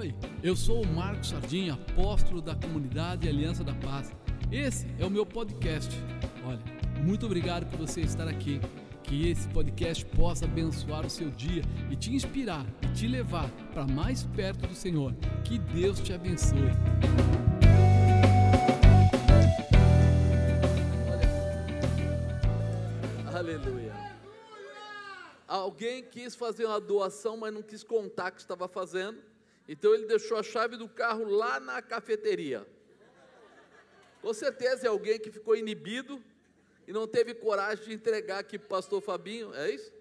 Oi, eu sou o Marcos Sardinha, apóstolo da comunidade Aliança da Paz. Esse é o meu podcast. Olha, muito obrigado por você estar aqui. Que esse podcast possa abençoar o seu dia e te inspirar e te levar para mais perto do Senhor. Que Deus te abençoe. Aleluia. Alguém quis fazer uma doação, mas não quis contar que estava fazendo. Então ele deixou a chave do carro lá na cafeteria. Com certeza é alguém que ficou inibido e não teve coragem de entregar aqui para o pastor Fabinho, é isso?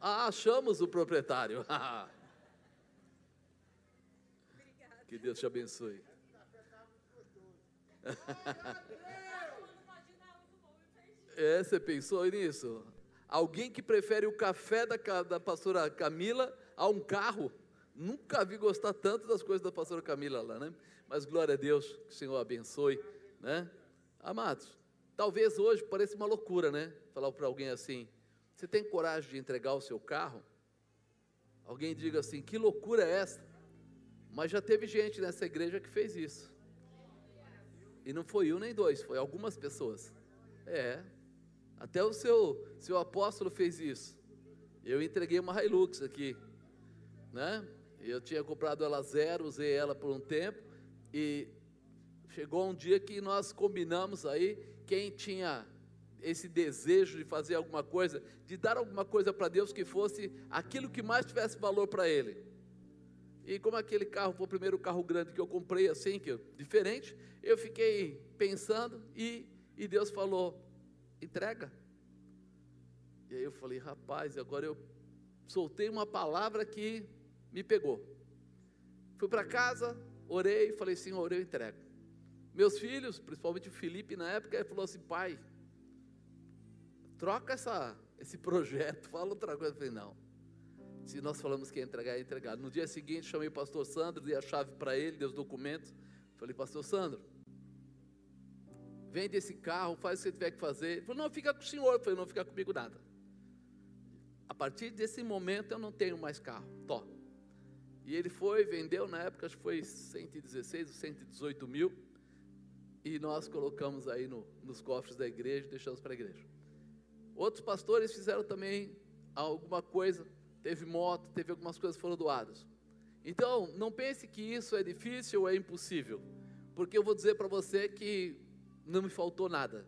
Ah, achamos o proprietário. que Deus te abençoe. é, você pensou nisso? Alguém que prefere o café da, da pastora Camila a um carro? Nunca vi gostar tanto das coisas da pastora Camila lá, né? Mas glória a Deus, que o Senhor abençoe, né? Amados, talvez hoje pareça uma loucura, né? Falar para alguém assim: você tem coragem de entregar o seu carro? Alguém diga assim: que loucura é essa? Mas já teve gente nessa igreja que fez isso. E não foi um nem dois, foi algumas pessoas. É, até o seu, seu apóstolo fez isso. Eu entreguei uma Hilux aqui, né? Eu tinha comprado ela zero, usei ela por um tempo e chegou um dia que nós combinamos aí quem tinha esse desejo de fazer alguma coisa, de dar alguma coisa para Deus que fosse aquilo que mais tivesse valor para Ele. E como aquele carro foi o primeiro carro grande que eu comprei assim, que eu, diferente, eu fiquei pensando e, e Deus falou: entrega. E aí eu falei, rapaz, agora eu soltei uma palavra que me pegou. Fui para casa, orei falei, Senhor, eu entrego. Meus filhos, principalmente o Felipe na época, falou assim, pai, troca essa, esse projeto, fala outra coisa. Eu falei, não. Se nós falamos que ia entregar, é entregar. No dia seguinte, chamei o pastor Sandro, dei a chave para ele, dei os documentos. Falei, pastor Sandro, vende esse carro, faz o que você tiver que fazer. Ele falou, não, fica com o senhor. Eu falei, não fica comigo nada. A partir desse momento eu não tenho mais carro. Tó. E ele foi, vendeu, na época acho que foi 116 ou 118 mil. E nós colocamos aí no, nos cofres da igreja, deixamos para a igreja. Outros pastores fizeram também alguma coisa, teve moto, teve algumas coisas que foram doadas. Então, não pense que isso é difícil ou é impossível, porque eu vou dizer para você que não me faltou nada.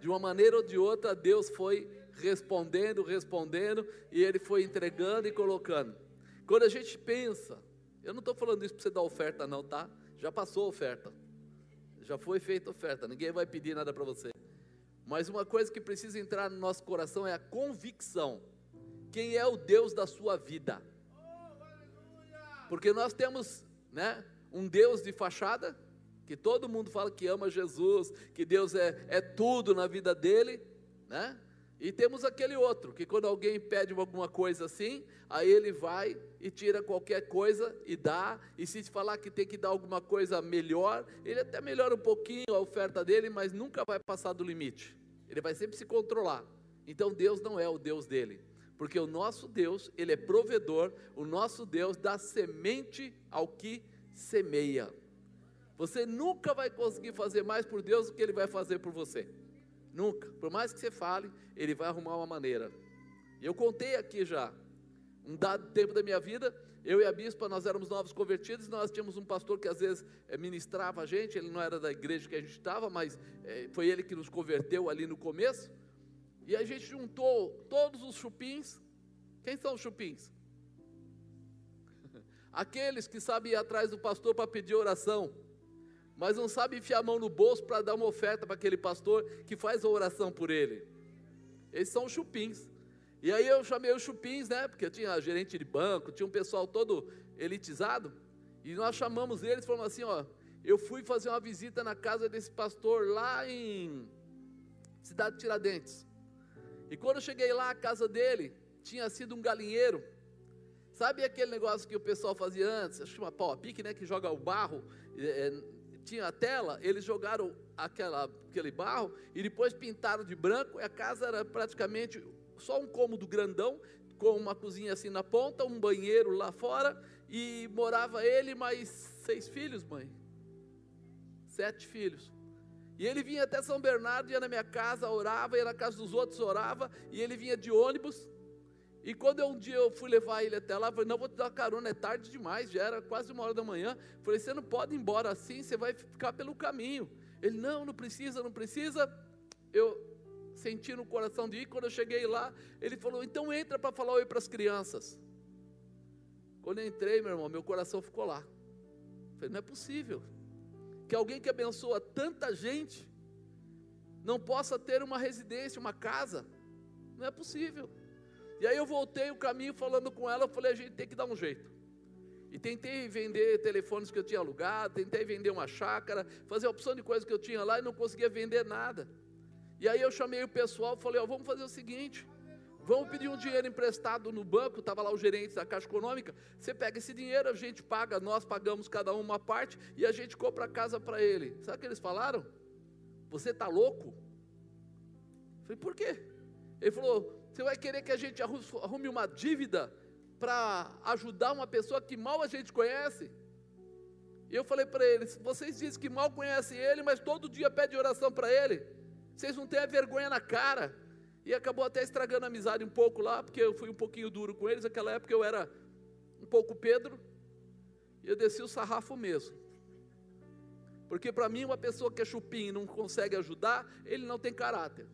De uma maneira ou de outra, Deus foi respondendo, respondendo, e Ele foi entregando e colocando. Quando a gente pensa, eu não estou falando isso para você dar oferta, não, tá? Já passou a oferta, já foi feita a oferta, ninguém vai pedir nada para você. Mas uma coisa que precisa entrar no nosso coração é a convicção: quem é o Deus da sua vida? Porque nós temos, né, um Deus de fachada, que todo mundo fala que ama Jesus, que Deus é, é tudo na vida dele, né? E temos aquele outro, que quando alguém pede alguma coisa assim, aí ele vai e tira qualquer coisa e dá, e se falar que tem que dar alguma coisa melhor, ele até melhora um pouquinho a oferta dele, mas nunca vai passar do limite. Ele vai sempre se controlar. Então Deus não é o Deus dele, porque o nosso Deus, ele é provedor, o nosso Deus dá semente ao que semeia. Você nunca vai conseguir fazer mais por Deus do que Ele vai fazer por você. Nunca. Por mais que você fale, Ele vai arrumar uma maneira. Eu contei aqui já, um dado tempo da minha vida, eu e a bispa, nós éramos novos convertidos, nós tínhamos um pastor que às vezes é, ministrava a gente, ele não era da igreja que a gente estava, mas é, foi ele que nos converteu ali no começo, e a gente juntou todos os chupins. Quem são os chupins? Aqueles que sabem ir atrás do pastor para pedir oração mas não sabe enfiar a mão no bolso para dar uma oferta para aquele pastor que faz a oração por ele. Esses são chupins. E aí eu chamei os chupins, né? Porque tinha gerente de banco, tinha um pessoal todo elitizado. E nós chamamos eles falamos assim: ó, eu fui fazer uma visita na casa desse pastor lá em Cidade de Tiradentes. E quando eu cheguei lá, a casa dele tinha sido um galinheiro. Sabe aquele negócio que o pessoal fazia antes? Acho que uma pau a pique, né? Que joga o barro. É, tinha a tela, eles jogaram aquela, aquele barro e depois pintaram de branco. E a casa era praticamente só um cômodo grandão, com uma cozinha assim na ponta, um banheiro lá fora e morava ele mais seis filhos, mãe. Sete filhos. E ele vinha até São Bernardo, ia na minha casa, orava, ia na casa dos outros, orava, e ele vinha de ônibus. E quando eu, um dia eu fui levar ele até lá, eu falei, não, vou te dar carona, é tarde demais, já era quase uma hora da manhã. Eu falei, você não pode ir embora assim, você vai ficar pelo caminho. Ele, não, não precisa, não precisa. Eu senti no coração de ir, quando eu cheguei lá, ele falou, então entra para falar oi para as crianças. Quando eu entrei, meu irmão, meu coração ficou lá. Eu falei, não é possível que alguém que abençoa tanta gente não possa ter uma residência, uma casa. Não é possível. E aí eu voltei o caminho falando com ela, eu falei, a gente tem que dar um jeito. E tentei vender telefones que eu tinha alugado, tentei vender uma chácara, fazer a opção de coisas que eu tinha lá e não conseguia vender nada. E aí eu chamei o pessoal, falei, ó, vamos fazer o seguinte, vamos pedir um dinheiro emprestado no banco, estava lá o gerente da Caixa Econômica, você pega esse dinheiro, a gente paga, nós pagamos cada um uma parte e a gente compra a casa para ele. Sabe o que eles falaram? Você está louco? Eu falei, por quê? Ele falou, você vai querer que a gente arrume uma dívida para ajudar uma pessoa que mal a gente conhece? E eu falei para eles: vocês dizem que mal conhecem ele, mas todo dia pede oração para ele. Vocês não têm a vergonha na cara. E acabou até estragando a amizade um pouco lá, porque eu fui um pouquinho duro com eles. Naquela época eu era um pouco Pedro, e eu desci o sarrafo mesmo. Porque para mim, uma pessoa que é chupim e não consegue ajudar, ele não tem caráter.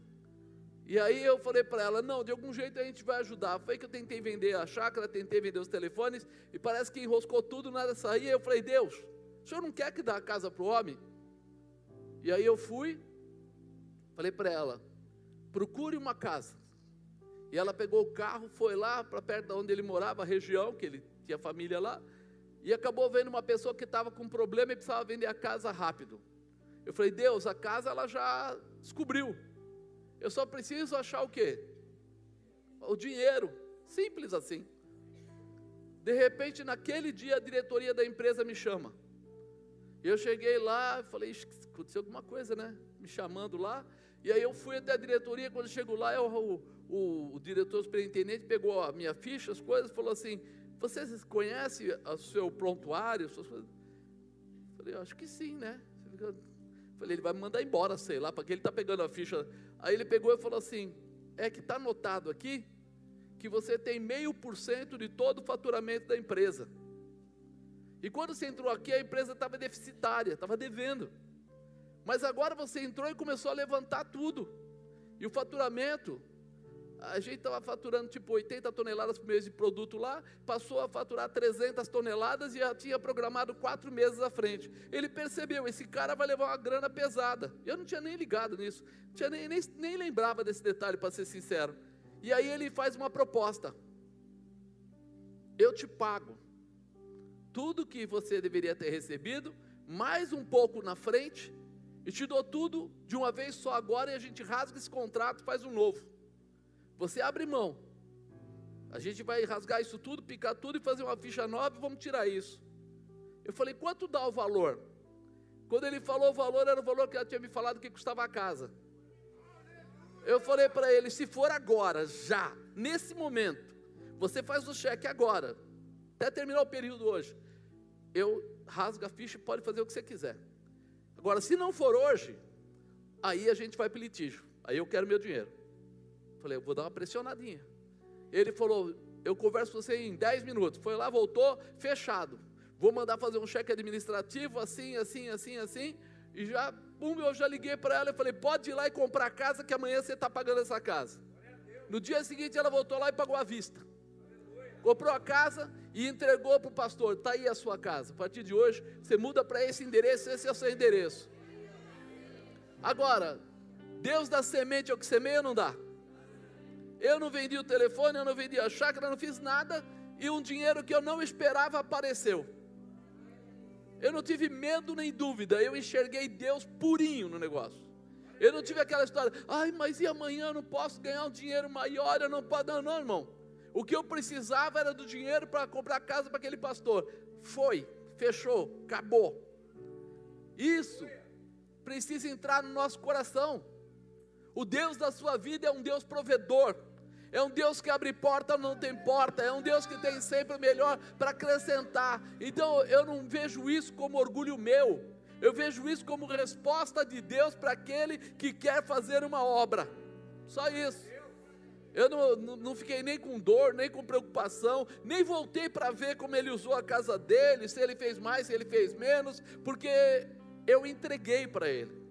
E aí eu falei para ela, não, de algum jeito a gente vai ajudar. Foi que eu tentei vender a chácara, tentei vender os telefones, e parece que enroscou tudo, nada saía. Eu falei, Deus, o senhor não quer que dá a casa para o homem? E aí eu fui, falei para ela, procure uma casa. E ela pegou o carro, foi lá para perto de onde ele morava, a região, que ele tinha família lá, e acabou vendo uma pessoa que estava com problema e precisava vender a casa rápido. Eu falei, Deus, a casa ela já descobriu. Eu só preciso achar o quê? O dinheiro. Simples assim. De repente, naquele dia, a diretoria da empresa me chama. Eu cheguei lá, falei, aconteceu alguma coisa, né? Me chamando lá. E aí eu fui até a diretoria, quando chego lá, eu, o, o, o, diretor superintendente pegou a minha ficha, as coisas, falou assim, vocês conhecem o seu prontuário? Suas coisas? Falei, acho que sim, né? Falei, ele vai me mandar embora, sei lá, porque ele está pegando a ficha. Aí ele pegou e falou assim: é que está anotado aqui que você tem meio por cento de todo o faturamento da empresa. E quando você entrou aqui, a empresa estava deficitária, estava devendo. Mas agora você entrou e começou a levantar tudo. E o faturamento a gente estava faturando tipo 80 toneladas por mês de produto lá, passou a faturar 300 toneladas e já tinha programado quatro meses à frente. Ele percebeu, esse cara vai levar uma grana pesada. Eu não tinha nem ligado nisso, tinha nem, nem, nem lembrava desse detalhe, para ser sincero. E aí ele faz uma proposta: eu te pago tudo que você deveria ter recebido, mais um pouco na frente, e te dou tudo de uma vez só agora, e a gente rasga esse contrato, faz um novo. Você abre mão. A gente vai rasgar isso tudo, picar tudo e fazer uma ficha nova e vamos tirar isso. Eu falei, quanto dá o valor? Quando ele falou o valor, era o valor que ela tinha me falado que custava a casa. Eu falei para ele: se for agora, já, nesse momento, você faz o cheque agora, até terminar o período hoje. Eu rasgo a ficha e pode fazer o que você quiser. Agora, se não for hoje, aí a gente vai para litígio. Aí eu quero meu dinheiro. Falei, eu vou dar uma pressionadinha. Ele falou, eu converso com você em 10 minutos. Foi lá, voltou, fechado. Vou mandar fazer um cheque administrativo, assim, assim, assim, assim. E já, pum, eu já liguei para ela e falei, pode ir lá e comprar a casa, que amanhã você está pagando essa casa. No dia seguinte ela voltou lá e pagou à vista. Comprou a casa e entregou para o pastor. Está aí a sua casa. A partir de hoje, você muda para esse endereço, esse é o seu endereço. Agora, Deus dá semente ao que semeia ou não dá? Eu não vendi o telefone, eu não vendi a chácara, não fiz nada, e um dinheiro que eu não esperava apareceu. Eu não tive medo nem dúvida, eu enxerguei Deus purinho no negócio. Eu não tive aquela história, ai, mas e amanhã eu não posso ganhar um dinheiro maior, eu não posso. Não, não, irmão. O que eu precisava era do dinheiro para comprar casa para aquele pastor. Foi, fechou, acabou. Isso precisa entrar no nosso coração. O Deus da sua vida é um Deus provedor. É um Deus que abre porta, não tem porta. É um Deus que tem sempre o melhor para acrescentar. Então eu não vejo isso como orgulho meu. Eu vejo isso como resposta de Deus para aquele que quer fazer uma obra. Só isso. Eu não, não, fiquei nem com dor, nem com preocupação, nem voltei para ver como ele usou a casa dele, se ele fez mais, se ele fez menos, porque eu entreguei para ele.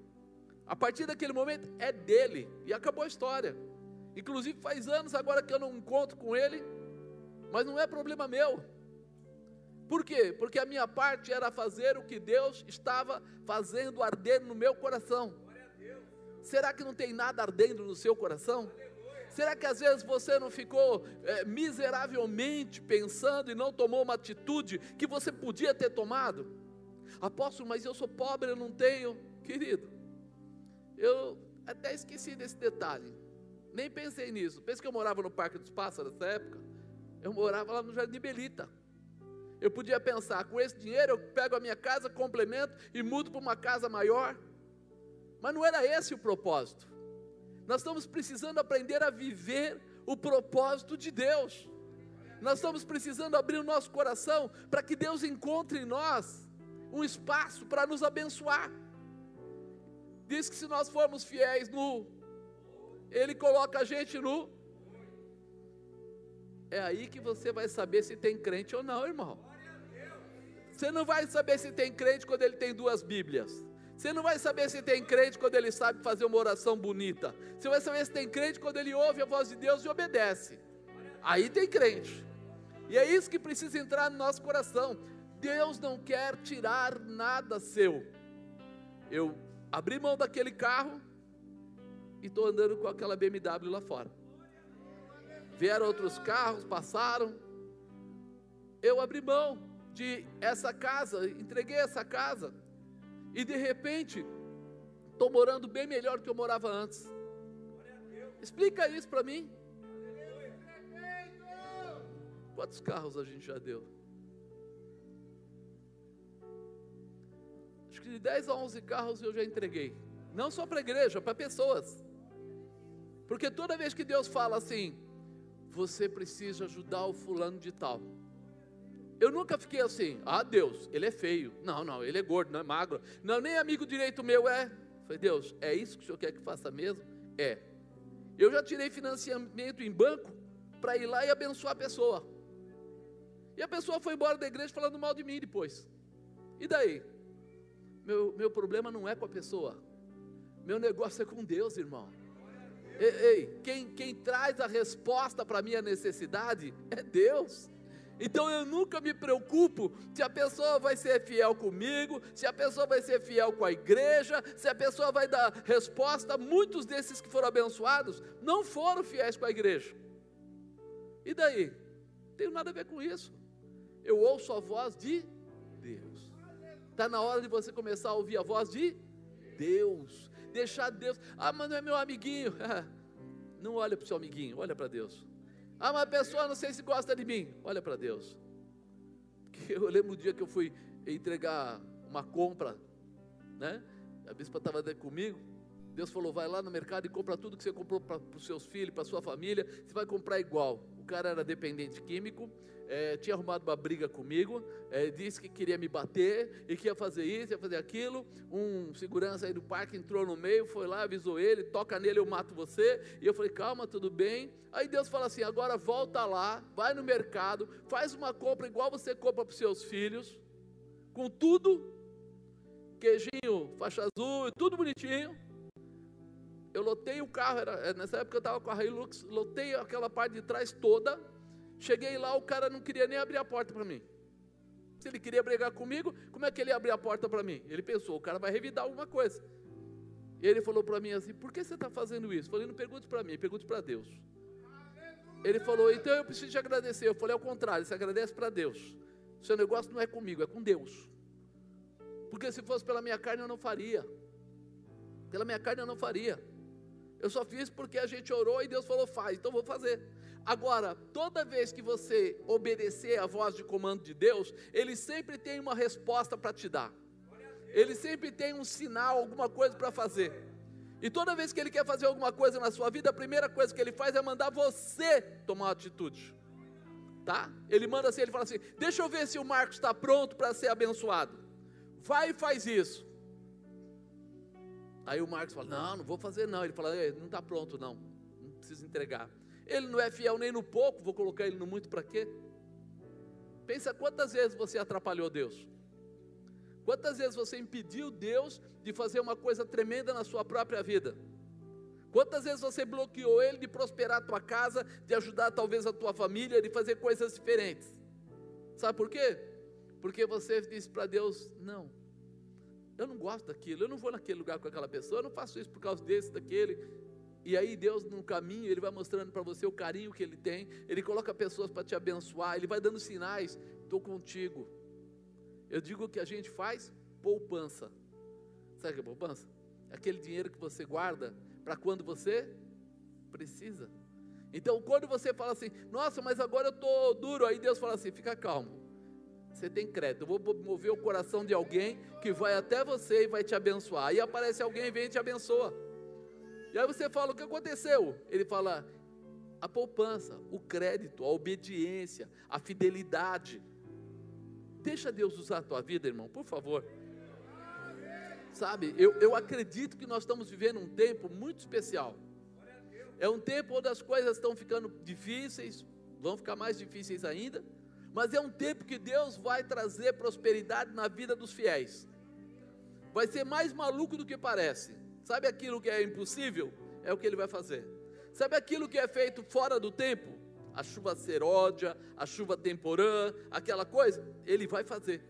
A partir daquele momento é dele e acabou a história. Inclusive faz anos agora que eu não encontro com ele, mas não é problema meu. Por quê? Porque a minha parte era fazer o que Deus estava fazendo arder no meu coração. Será que não tem nada ardendo no seu coração? Será que às vezes você não ficou é, miseravelmente pensando e não tomou uma atitude que você podia ter tomado? Apóstolo, mas eu sou pobre, eu não tenho. Querido, eu até esqueci desse detalhe. Nem pensei nisso. Pensa que eu morava no Parque dos Pássaros nessa época. Eu morava lá no Jardim Belita. Eu podia pensar, com esse dinheiro eu pego a minha casa, complemento e mudo para uma casa maior. Mas não era esse o propósito. Nós estamos precisando aprender a viver o propósito de Deus. Nós estamos precisando abrir o nosso coração para que Deus encontre em nós um espaço para nos abençoar. Diz que se nós formos fiéis no, Ele coloca a gente no. É aí que você vai saber se tem crente ou não, irmão. Você não vai saber se tem crente quando ele tem duas Bíblias. Você não vai saber se tem crente quando ele sabe fazer uma oração bonita. Você vai saber se tem crente quando ele ouve a voz de Deus e obedece. Aí tem crente. E é isso que precisa entrar no nosso coração. Deus não quer tirar nada seu. Eu abri mão daquele carro e estou andando com aquela BMW lá fora. Vieram outros carros, passaram. Eu abri mão de essa casa, entreguei essa casa, e de repente, estou morando bem melhor do que eu morava antes. Explica isso para mim. Quantos carros a gente já deu? Acho que de 10 a 11 carros eu já entreguei. Não só para a igreja, para pessoas. Porque toda vez que Deus fala assim, você precisa ajudar o fulano de tal. Eu nunca fiquei assim, ah Deus, ele é feio. Não, não, ele é gordo, não é magro. Não, nem amigo direito meu é. Falei, Deus, é isso que o Senhor quer que faça mesmo? É. Eu já tirei financiamento em banco para ir lá e abençoar a pessoa. E a pessoa foi embora da igreja falando mal de mim depois. E daí? Meu, meu problema não é com a pessoa, meu negócio é com Deus, irmão. Ei, ei quem, quem traz a resposta para a minha necessidade é Deus. Então eu nunca me preocupo se a pessoa vai ser fiel comigo, se a pessoa vai ser fiel com a igreja, se a pessoa vai dar resposta. Muitos desses que foram abençoados não foram fiéis com a igreja. E daí? Não tenho nada a ver com isso. Eu ouço a voz de Deus. Está na hora de você começar a ouvir a voz de Deus. Deixar Deus. Ah, mas não é meu amiguinho. Não olha para o seu amiguinho, olha para Deus. Ah, mas a pessoa não sei se gosta de mim. Olha para Deus. Eu lembro o dia que eu fui entregar uma compra, né? A bispa estava comigo. Deus falou: vai lá no mercado e compra tudo que você comprou para os seus filhos, para sua família. Você vai comprar igual. O cara era dependente químico é, tinha arrumado uma briga comigo, é, disse que queria me bater e que ia fazer isso, ia fazer aquilo. Um segurança aí do parque entrou no meio, foi lá, avisou ele: toca nele, eu mato você. E eu falei: calma, tudo bem. Aí Deus fala assim: agora volta lá, vai no mercado, faz uma compra igual você compra para os seus filhos, com tudo, queijinho, faixa azul, tudo bonitinho. Eu lotei o carro, era, nessa época eu estava com a Hilux, lotei aquela parte de trás toda Cheguei lá, o cara não queria nem abrir a porta para mim. Se ele queria brigar comigo, como é que ele ia abrir a porta para mim? Ele pensou, o cara vai revidar alguma coisa. Ele falou para mim assim: por que você está fazendo isso? Eu falei: não pergunte para mim, pergunte para Deus. Ele falou: então eu preciso te agradecer. Eu falei: ao contrário, você agradece para Deus. Seu negócio não é comigo, é com Deus. Porque se fosse pela minha carne eu não faria. Pela minha carne eu não faria. Eu só fiz porque a gente orou e Deus falou: faz, então vou fazer. Agora, toda vez que você obedecer a voz de comando de Deus, Ele sempre tem uma resposta para te dar. Ele sempre tem um sinal, alguma coisa para fazer. E toda vez que ele quer fazer alguma coisa na sua vida, a primeira coisa que ele faz é mandar você tomar uma atitude. Tá? Ele manda assim, ele fala assim: "Deixa eu ver se o Marcos está pronto para ser abençoado. Vai e faz isso." Aí o Marcos fala: Não, não vou fazer não. Ele fala: Não está pronto, não. Não precisa entregar. Ele não é fiel nem no pouco, vou colocar ele no muito para quê? Pensa quantas vezes você atrapalhou Deus. Quantas vezes você impediu Deus de fazer uma coisa tremenda na sua própria vida? Quantas vezes você bloqueou Ele de prosperar a tua casa, de ajudar talvez a tua família, de fazer coisas diferentes? Sabe por quê? Porque você disse para Deus: Não, eu não gosto daquilo, eu não vou naquele lugar com aquela pessoa, eu não faço isso por causa desse, daquele. E aí Deus no caminho, Ele vai mostrando para você o carinho que Ele tem, Ele coloca pessoas para te abençoar, Ele vai dando sinais, estou contigo. Eu digo que a gente faz poupança. Sabe o que é poupança? É aquele dinheiro que você guarda para quando você precisa. Então, quando você fala assim, nossa, mas agora eu estou duro, aí Deus fala assim, fica calmo. Você tem crédito. Eu vou mover o coração de alguém que vai até você e vai te abençoar. Aí aparece alguém vem e te abençoa. E aí você fala: o que aconteceu? Ele fala: a poupança, o crédito, a obediência, a fidelidade. Deixa Deus usar a tua vida, irmão, por favor. Sabe, eu, eu acredito que nós estamos vivendo um tempo muito especial. É um tempo onde as coisas estão ficando difíceis, vão ficar mais difíceis ainda mas é um tempo que Deus vai trazer prosperidade na vida dos fiéis. Vai ser mais maluco do que parece. Sabe aquilo que é impossível? É o que ele vai fazer. Sabe aquilo que é feito fora do tempo? A chuva seródia, a chuva temporã, aquela coisa? Ele vai fazer.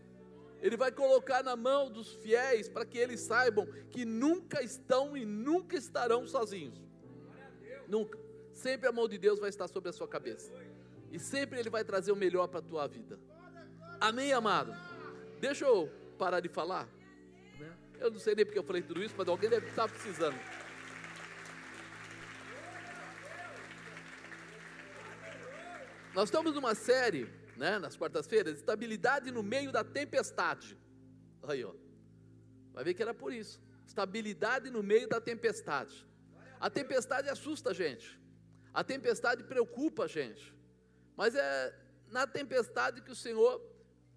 Ele vai colocar na mão dos fiéis para que eles saibam que nunca estão e nunca estarão sozinhos. Nunca. Sempre a mão de Deus vai estar sobre a sua cabeça. E sempre Ele vai trazer o melhor para a tua vida. Amém, amado? Deixa eu parar de falar. Eu não sei nem porque eu falei tudo isso, mas alguém deve estar precisando. Nós estamos numa série, né, nas quartas-feiras, estabilidade no meio da tempestade. Aí, ó. Vai ver que era por isso. Estabilidade no meio da tempestade. A tempestade assusta a gente. A tempestade preocupa a gente. Mas é na tempestade que o Senhor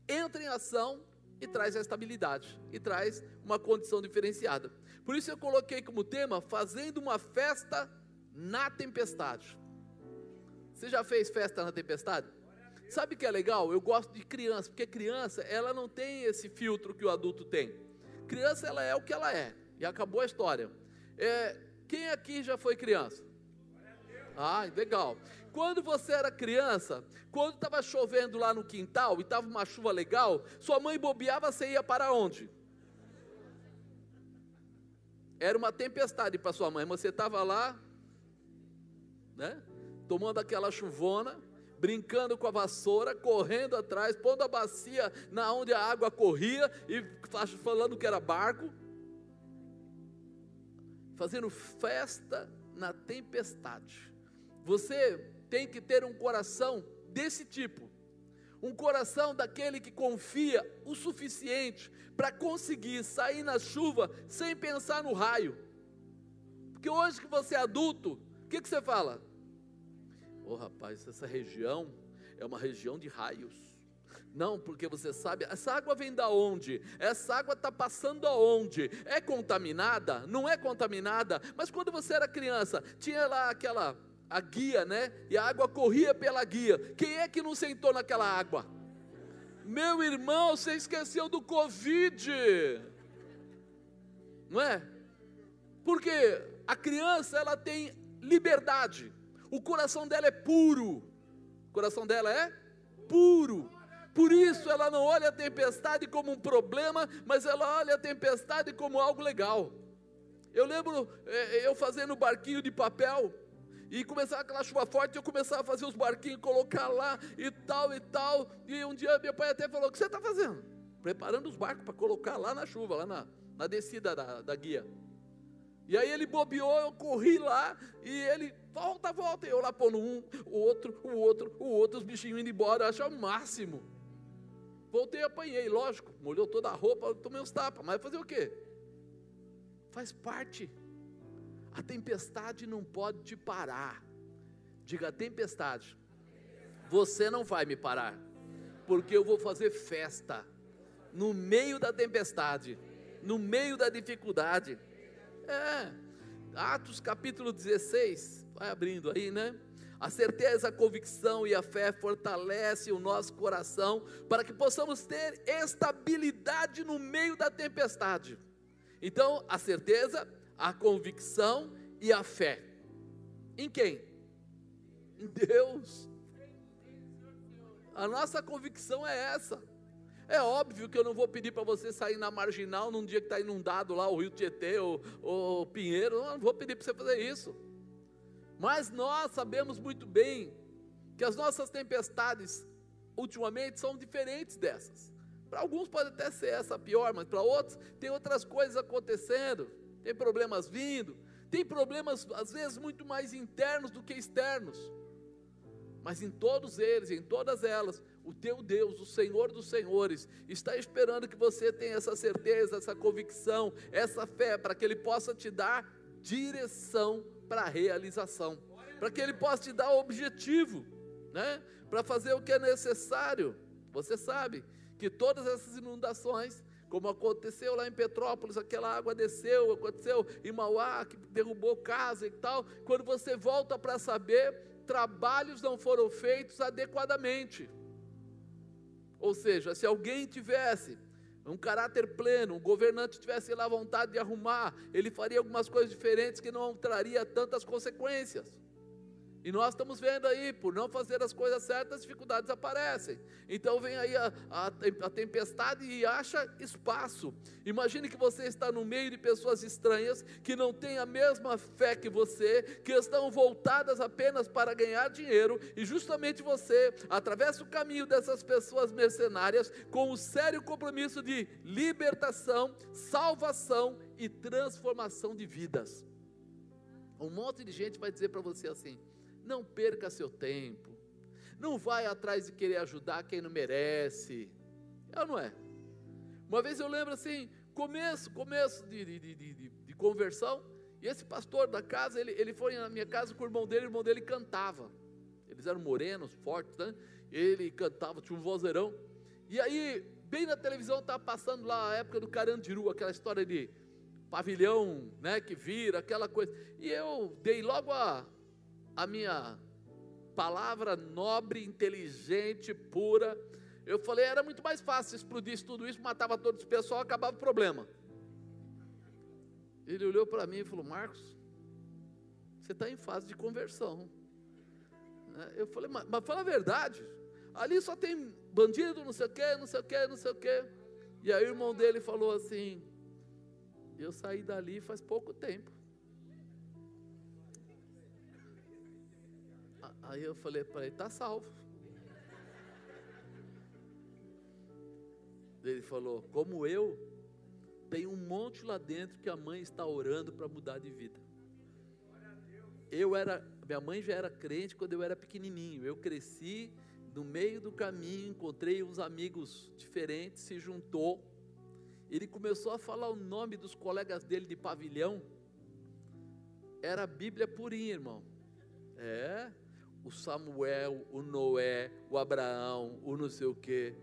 entra em ação e traz a estabilidade, e traz uma condição diferenciada. Por isso eu coloquei como tema fazendo uma festa na tempestade. Você já fez festa na tempestade? Sabe o que é legal? Eu gosto de criança, porque criança, ela não tem esse filtro que o adulto tem. Criança, ela é o que ela é, e acabou a história. É, quem aqui já foi criança? Ah, legal. Quando você era criança, quando estava chovendo lá no quintal e estava uma chuva legal, sua mãe bobeava, você ia para onde? Era uma tempestade para sua mãe, você estava lá, né? Tomando aquela chuvona, brincando com a vassoura, correndo atrás, pondo a bacia na onde a água corria e falando que era barco, fazendo festa na tempestade. Você tem que ter um coração desse tipo. Um coração daquele que confia o suficiente para conseguir sair na chuva sem pensar no raio. Porque hoje que você é adulto, o que, que você fala? Ô oh, rapaz, essa região é uma região de raios. Não, porque você sabe, essa água vem da onde? Essa água está passando aonde? É contaminada? Não é contaminada? Mas quando você era criança, tinha lá aquela a guia, né? E a água corria pela guia. Quem é que não sentou naquela água? Meu irmão, você esqueceu do Covid, não é? Porque a criança ela tem liberdade, o coração dela é puro, o coração dela é puro. Por isso ela não olha a tempestade como um problema, mas ela olha a tempestade como algo legal. Eu lembro é, eu fazendo barquinho de papel, e começava aquela chuva forte, eu começava a fazer os barquinhos, colocar lá e tal e tal. E um dia meu pai até falou: O que você está fazendo? Preparando os barcos para colocar lá na chuva, lá na, na descida da, da guia. E aí ele bobeou, eu corri lá e ele, volta, volta. E eu lá pondo um, o outro, o outro, o outro, os bichinhos indo embora, eu achei o máximo. Voltei e apanhei, lógico, molhou toda a roupa, tomei uns tapas, mas fazer o quê? Faz parte. A tempestade não pode te parar. Diga tempestade. Você não vai me parar, porque eu vou fazer festa no meio da tempestade, no meio da dificuldade. É, Atos capítulo 16, vai abrindo aí, né? A certeza, a convicção e a fé fortalecem o nosso coração para que possamos ter estabilidade no meio da tempestade. Então, a certeza, a convicção e a fé. Em quem? Em Deus. A nossa convicção é essa. É óbvio que eu não vou pedir para você sair na marginal num dia que está inundado lá o Rio Tietê ou, ou Pinheiro. Eu não vou pedir para você fazer isso. Mas nós sabemos muito bem que as nossas tempestades, ultimamente, são diferentes dessas. Para alguns pode até ser essa pior, mas para outros tem outras coisas acontecendo, tem problemas vindo, tem problemas às vezes muito mais internos do que externos. Mas em todos eles, em todas elas, o teu Deus, o Senhor dos Senhores, está esperando que você tenha essa certeza, essa convicção, essa fé, para que Ele possa te dar direção para a realização, para que Ele possa te dar objetivo, né? para fazer o que é necessário. Você sabe que todas essas inundações, como aconteceu lá em Petrópolis, aquela água desceu, aconteceu em Mauá, que derrubou casa e tal, quando você volta para saber, trabalhos não foram feitos adequadamente. Ou seja, se alguém tivesse um caráter pleno, um governante tivesse lá vontade de arrumar, ele faria algumas coisas diferentes que não traria tantas consequências. E nós estamos vendo aí, por não fazer as coisas certas, dificuldades aparecem. Então vem aí a, a, a, tempestade e acha espaço. Imagine que você está no meio de pessoas estranhas que não têm a mesma fé que você, que estão voltadas apenas para ganhar dinheiro, e justamente você atravessa o caminho dessas pessoas mercenárias com o sério compromisso de libertação, salvação e transformação de vidas. Um monte de gente vai dizer para você assim: não perca seu tempo. Não vai atrás de querer ajudar quem não merece. É ou não é? Uma vez eu lembro assim, começo, começo de, de, de, de, conversão, e esse pastor da casa, ele, ele foi na minha casa com o irmão dele, o irmão dele cantava. Eles eram morenos, fortes, né? Ele cantava, tinha um vozeirão. E aí, bem na televisão, estava passando lá a época do Carandiru, aquela história de pavilhão, né, que vira, aquela coisa. E eu dei logo a, a minha palavra nobre, inteligente, pura. Eu falei, era muito mais fácil se explodisse tudo isso, matava todo esse pessoal, acabava o problema. Ele olhou para mim e falou: Marcos, você está em fase de conversão. Né? Eu falei, mas, mas fala a verdade. Ali só tem bandido, não sei o que, não sei o que, não sei o que. E aí o irmão dele falou assim: Eu saí dali faz pouco tempo. Aí eu falei para ele: está salvo. Ele falou: como eu, tem um monte lá dentro que a mãe está orando para mudar de vida. Eu era, minha mãe já era crente quando eu era pequenininho. Eu cresci no meio do caminho, encontrei uns amigos diferentes, se juntou. Ele começou a falar o nome dos colegas dele de pavilhão. Era a Bíblia purinha, irmão. É, o Samuel, o Noé, o Abraão, o não sei o quê.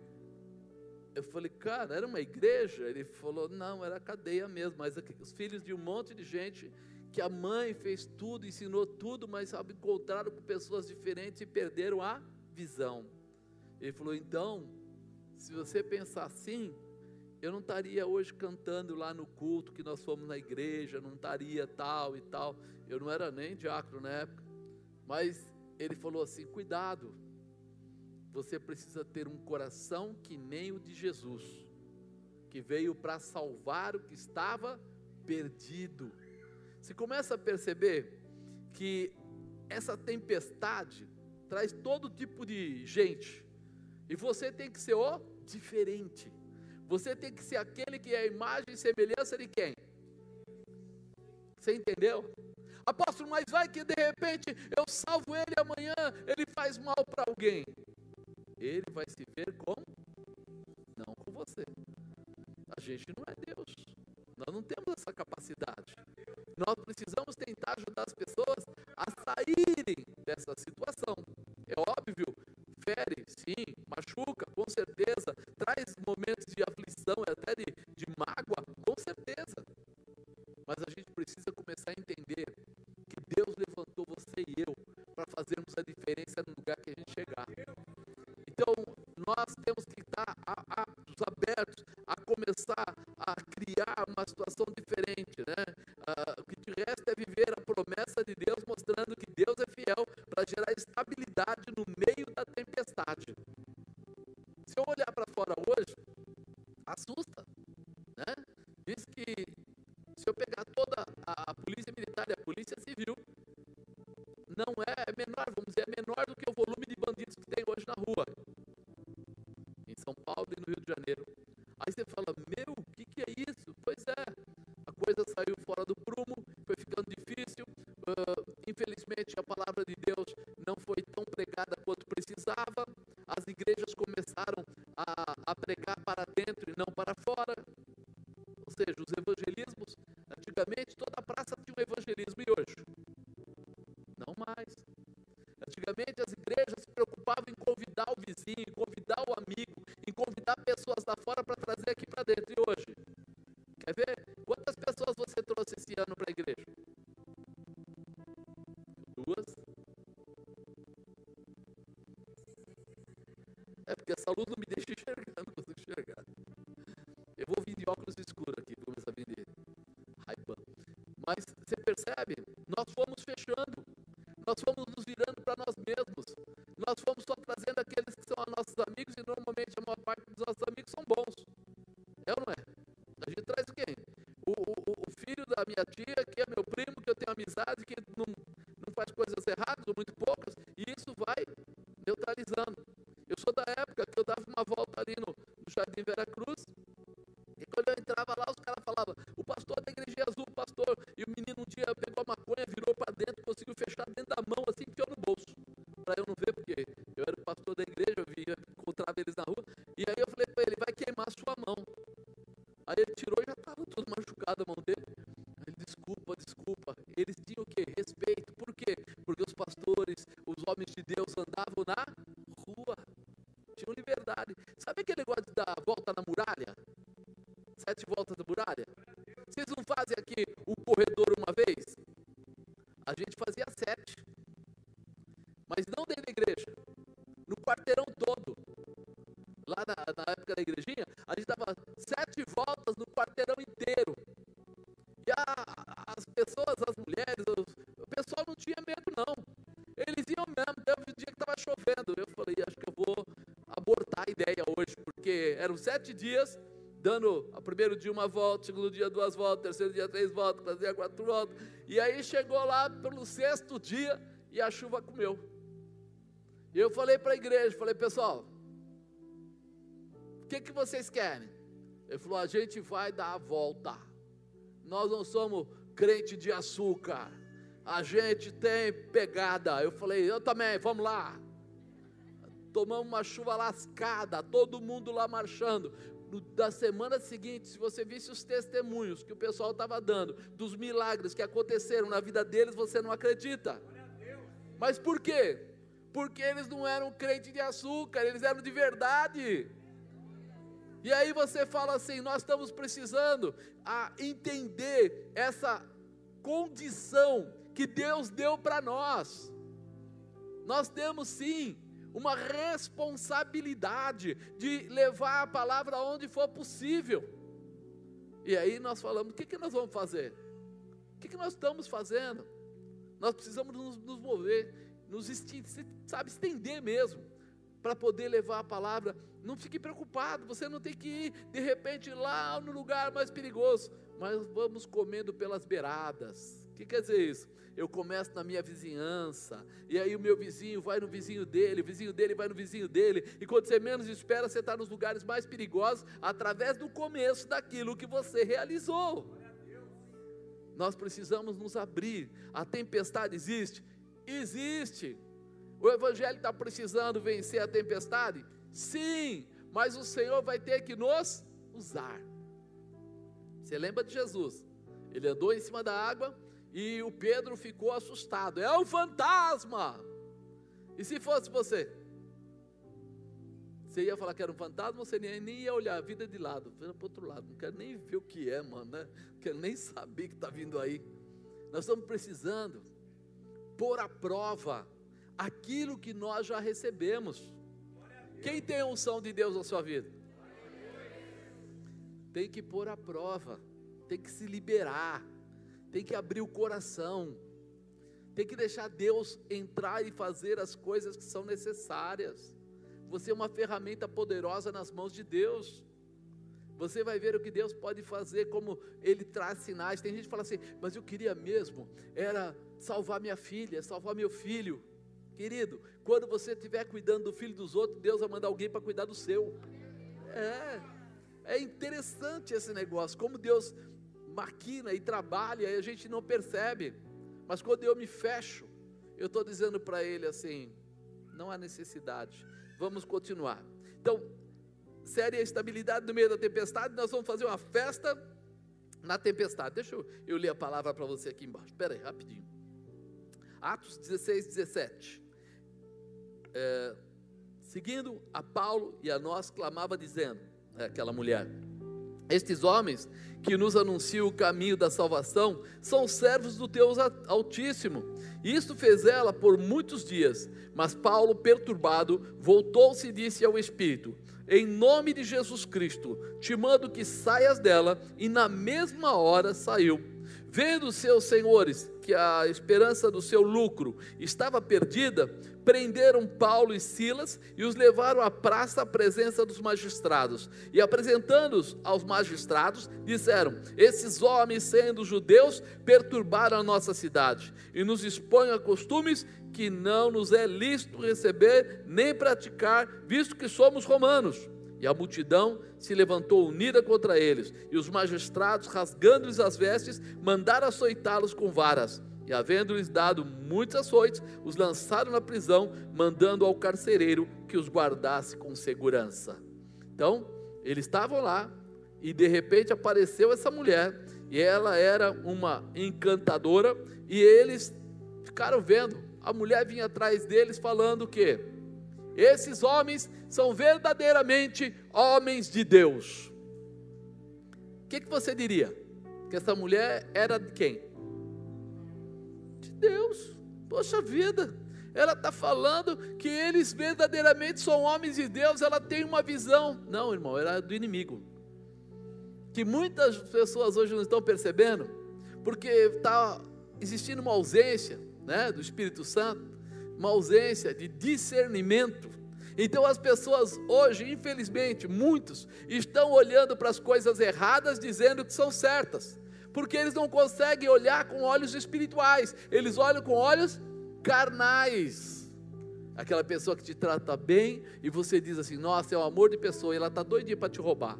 Eu falei, cara, era uma igreja? Ele falou, não, era cadeia mesmo, mas os filhos de um monte de gente que a mãe fez tudo, ensinou tudo, mas sabe, encontraram com pessoas diferentes e perderam a visão. Ele falou, então, se você pensar assim, eu não estaria hoje cantando lá no culto que nós fomos na igreja, não estaria tal e tal. Eu não era nem diácono na época, mas ele falou assim: cuidado, você precisa ter um coração que nem o de Jesus, que veio para salvar o que estava perdido. Você começa a perceber que essa tempestade traz todo tipo de gente, e você tem que ser o diferente. Você tem que ser aquele que é a imagem e semelhança de quem? Você entendeu? Apóstolo, mas vai que de repente eu salvo ele amanhã, ele faz mal para alguém. Ele vai se ver com não com você. A gente não é Deus. Nós não temos essa capacidade. Nós precisamos tentar ajudar as pessoas a saírem dessa situação. São nossos amigos e normalmente a maior parte dos nossos amigos são bons. Sete dias, dando o primeiro dia uma volta, segundo dia duas voltas, terceiro dia três voltas, quarto dia quatro voltas. E aí chegou lá pelo sexto dia e a chuva comeu. E eu falei para a igreja, falei, pessoal, o que, que vocês querem? Ele falou, a gente vai dar a volta. Nós não somos crente de açúcar. A gente tem pegada. Eu falei, eu também, vamos lá. Tomamos uma chuva lascada, todo mundo lá marchando. Da semana seguinte, se você visse os testemunhos que o pessoal estava dando, dos milagres que aconteceram na vida deles, você não acredita. Mas por quê? Porque eles não eram crente de açúcar, eles eram de verdade. E aí você fala assim: nós estamos precisando a entender essa condição que Deus deu para nós. Nós temos sim uma responsabilidade de levar a palavra onde for possível. E aí nós falamos: o que, que nós vamos fazer? O que, que nós estamos fazendo? Nós precisamos nos, nos mover, nos sabe, estender mesmo, para poder levar a palavra. Não fique preocupado, você não tem que ir de repente lá no lugar mais perigoso, mas vamos comendo pelas beiradas. O que quer dizer isso? Eu começo na minha vizinhança, e aí o meu vizinho vai no vizinho dele, o vizinho dele vai no vizinho dele, e quando você menos espera, você está nos lugares mais perigosos, através do começo daquilo que você realizou. Nós precisamos nos abrir. A tempestade existe? Existe. O Evangelho está precisando vencer a tempestade? Sim, mas o Senhor vai ter que nos usar. Você lembra de Jesus? Ele andou em cima da água E o Pedro ficou assustado. É um fantasma! E se fosse você? Você ia falar que era um fantasma, você nem, ia olhar a vida de lado, para o outro lado. Não quero nem ver o que é, mano. Né? Não quero nem saber que está vindo aí. Nós estamos precisando pôr à prova aquilo que nós já recebemos. Quem tem a unção de Deus na sua vida? Tem que pôr à prova, tem que se liberar, tem que abrir o coração, tem que deixar Deus entrar e fazer as coisas que são necessárias. Você é uma ferramenta poderosa nas mãos de Deus. Você vai ver o que Deus pode fazer, como Ele traz sinais. Tem gente que fala assim, mas eu queria mesmo, era salvar minha filha, salvar meu filho. Querido, quando você estiver cuidando do filho dos outros, Deus vai mandar alguém para cuidar do seu. É, é interessante esse negócio, como Deus maquina e trabalha e a gente não percebe. Mas quando eu me fecho, eu estou dizendo para ele assim: não há necessidade, vamos continuar. Então, série a estabilidade no meio da tempestade, nós vamos fazer uma festa na tempestade. Deixa eu, ler a palavra para você aqui embaixo. Espera aí, rapidinho. Atos 16, 17 é, seguindo a Paulo e a nós, clamava dizendo, é, aquela mulher, estes homens que nos anunciam o caminho da salvação são servos do Deus Altíssimo. Isto fez ela por muitos dias, mas Paulo, perturbado, voltou-se e disse ao Espírito: Em nome de Jesus Cristo, te mando que saias dela, e na mesma hora saiu. Vendo seus senhores que a esperança do seu lucro estava perdida, prenderam Paulo e Silas e os levaram à praça à presença dos magistrados. E apresentando-os aos magistrados, disseram: Esses homens, sendo judeus, perturbaram a nossa cidade e nos expõem a costumes que não nos é lícito receber nem praticar, visto que somos romanos. E a multidão se levantou unida contra eles, e os magistrados, rasgando-lhes as vestes, mandaram açoitá-los com varas. E havendo-lhes dado muitos açoites, os lançaram na prisão, mandando ao carcereiro que os guardasse com segurança. Então, eles estavam lá, e de repente apareceu essa mulher, e ela era uma encantadora, e eles ficaram vendo. A mulher vinha atrás deles falando que esses homens são verdadeiramente homens de Deus. O que, que você diria? Que essa mulher era de quem? De Deus. Poxa vida, ela está falando que eles verdadeiramente são homens de Deus, ela tem uma visão. Não, irmão, era do inimigo. Que muitas pessoas hoje não estão percebendo, porque está existindo uma ausência né, do Espírito Santo uma ausência de discernimento. Então as pessoas hoje, infelizmente, muitos estão olhando para as coisas erradas dizendo que são certas, porque eles não conseguem olhar com olhos espirituais, eles olham com olhos carnais. Aquela pessoa que te trata bem e você diz assim: Nossa, é um amor de pessoa, e ela está doidinha para te roubar.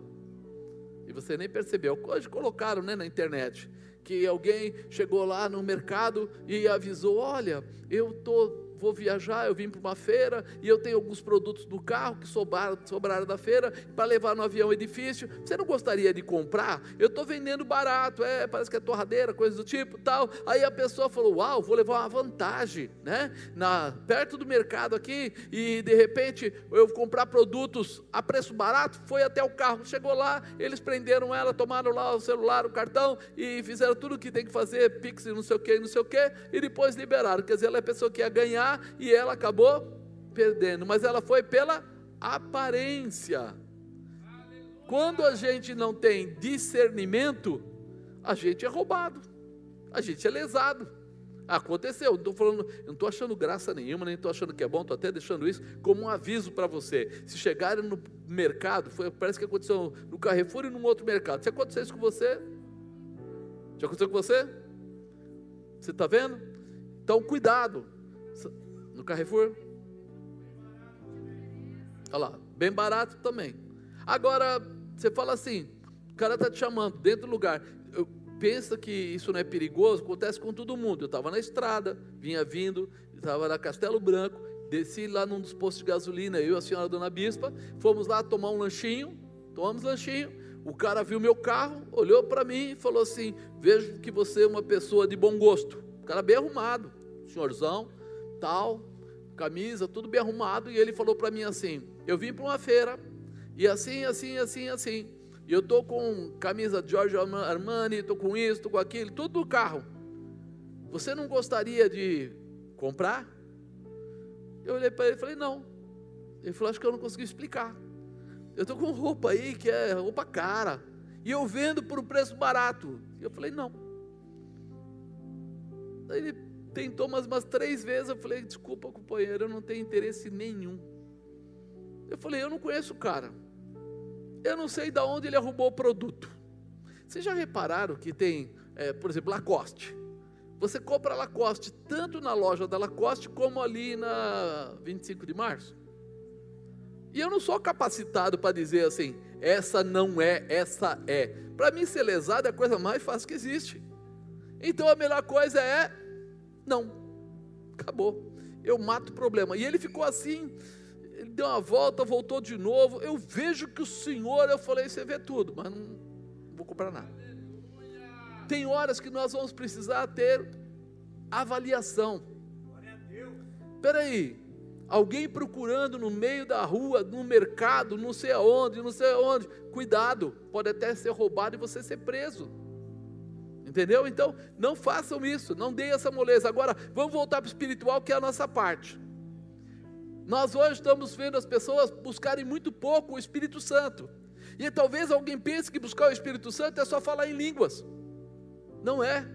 E você nem percebeu. Hoje colocaram né, na internet que alguém chegou lá no mercado e avisou: Olha, eu estou vou viajar, eu vim para uma feira e eu tenho alguns produtos do carro que sobraram, sobraram da feira para levar no avião edifício. Você não gostaria de comprar? Eu estou vendendo barato, é, parece que é torradeira, coisa do tipo, tal. Aí a pessoa falou: "Uau, vou levar uma vantagem, né? Na perto do mercado aqui e de repente eu comprar produtos a preço barato, foi até o carro, chegou lá, eles prenderam ela, tomaram lá o celular, o cartão e fizeram tudo o que tem que fazer, Pix, não sei o que, não sei o que, e depois liberaram. Quer dizer, ela é a pessoa que ia ganhar ganhar e ela acabou perdendo, mas ela foi pela aparência. Quando a gente não tem discernimento, a gente é roubado, a gente é lesado. Aconteceu, não estou falando, não estou achando graça nenhuma, nem estou achando que é bom, estou até deixando isso como um aviso para você. Se chegarem no mercado, foi, parece que aconteceu no Carrefour e num outro mercado. Se acontecer isso com você, já aconteceu com você? Você está vendo? Então, cuidado. No Carrefour? Olha lá, bem barato também. Agora, você fala assim, o cara está te chamando dentro do lugar. Eu, pensa que isso não é perigoso, acontece com todo mundo. Eu estava na estrada, vinha vindo, estava na Castelo Branco, desci lá num dos postos de gasolina, eu e a senhora Dona Bispa, fomos lá tomar um lanchinho, tomamos lanchinho, o cara viu meu carro, olhou para mim e falou assim: Vejo que você é uma pessoa de bom gosto. O cara bem arrumado, senhorzão, tal, camisa, tudo bem arrumado. E ele falou para mim assim: Eu vim para uma feira, e assim, assim, assim, assim. E eu tô com camisa Giorgio Armani, tô com isso, tô com aquilo, tudo no carro. Você não gostaria de comprar? Eu olhei para ele e falei: Não. Ele falou: Acho que eu não consegui explicar. Eu estou com roupa aí que é roupa cara. E eu vendo por um preço barato. E eu falei: Não. Ele tentou mais umas três vezes. Eu falei: Desculpa, companheiro, eu não tenho interesse nenhum. Eu falei: Eu não conheço o cara. Eu não sei de onde ele arrumou o produto. Vocês já repararam que tem, é, por exemplo, Lacoste? Você compra Lacoste tanto na loja da Lacoste como ali na 25 de março. E eu não sou capacitado para dizer assim, essa não é, essa é. Para mim, ser lesado é a coisa mais fácil que existe. Então a melhor coisa é, não, acabou. Eu mato o problema. E ele ficou assim, ele deu uma volta, voltou de novo. Eu vejo que o Senhor, eu falei, você vê tudo, mas não, vou comprar nada. Tem horas que nós vamos precisar ter avaliação. Espera aí, alguém procurando no meio da rua, no mercado, não sei aonde, não sei aonde. Cuidado, pode até ser roubado e você ser preso. Entendeu? Então, não façam isso, não deem essa moleza. Agora, vamos voltar para o espiritual, que é a nossa parte. Nós hoje estamos vendo as pessoas buscarem muito pouco o Espírito Santo. E talvez alguém pense que buscar o Espírito Santo é só falar em línguas. Não é.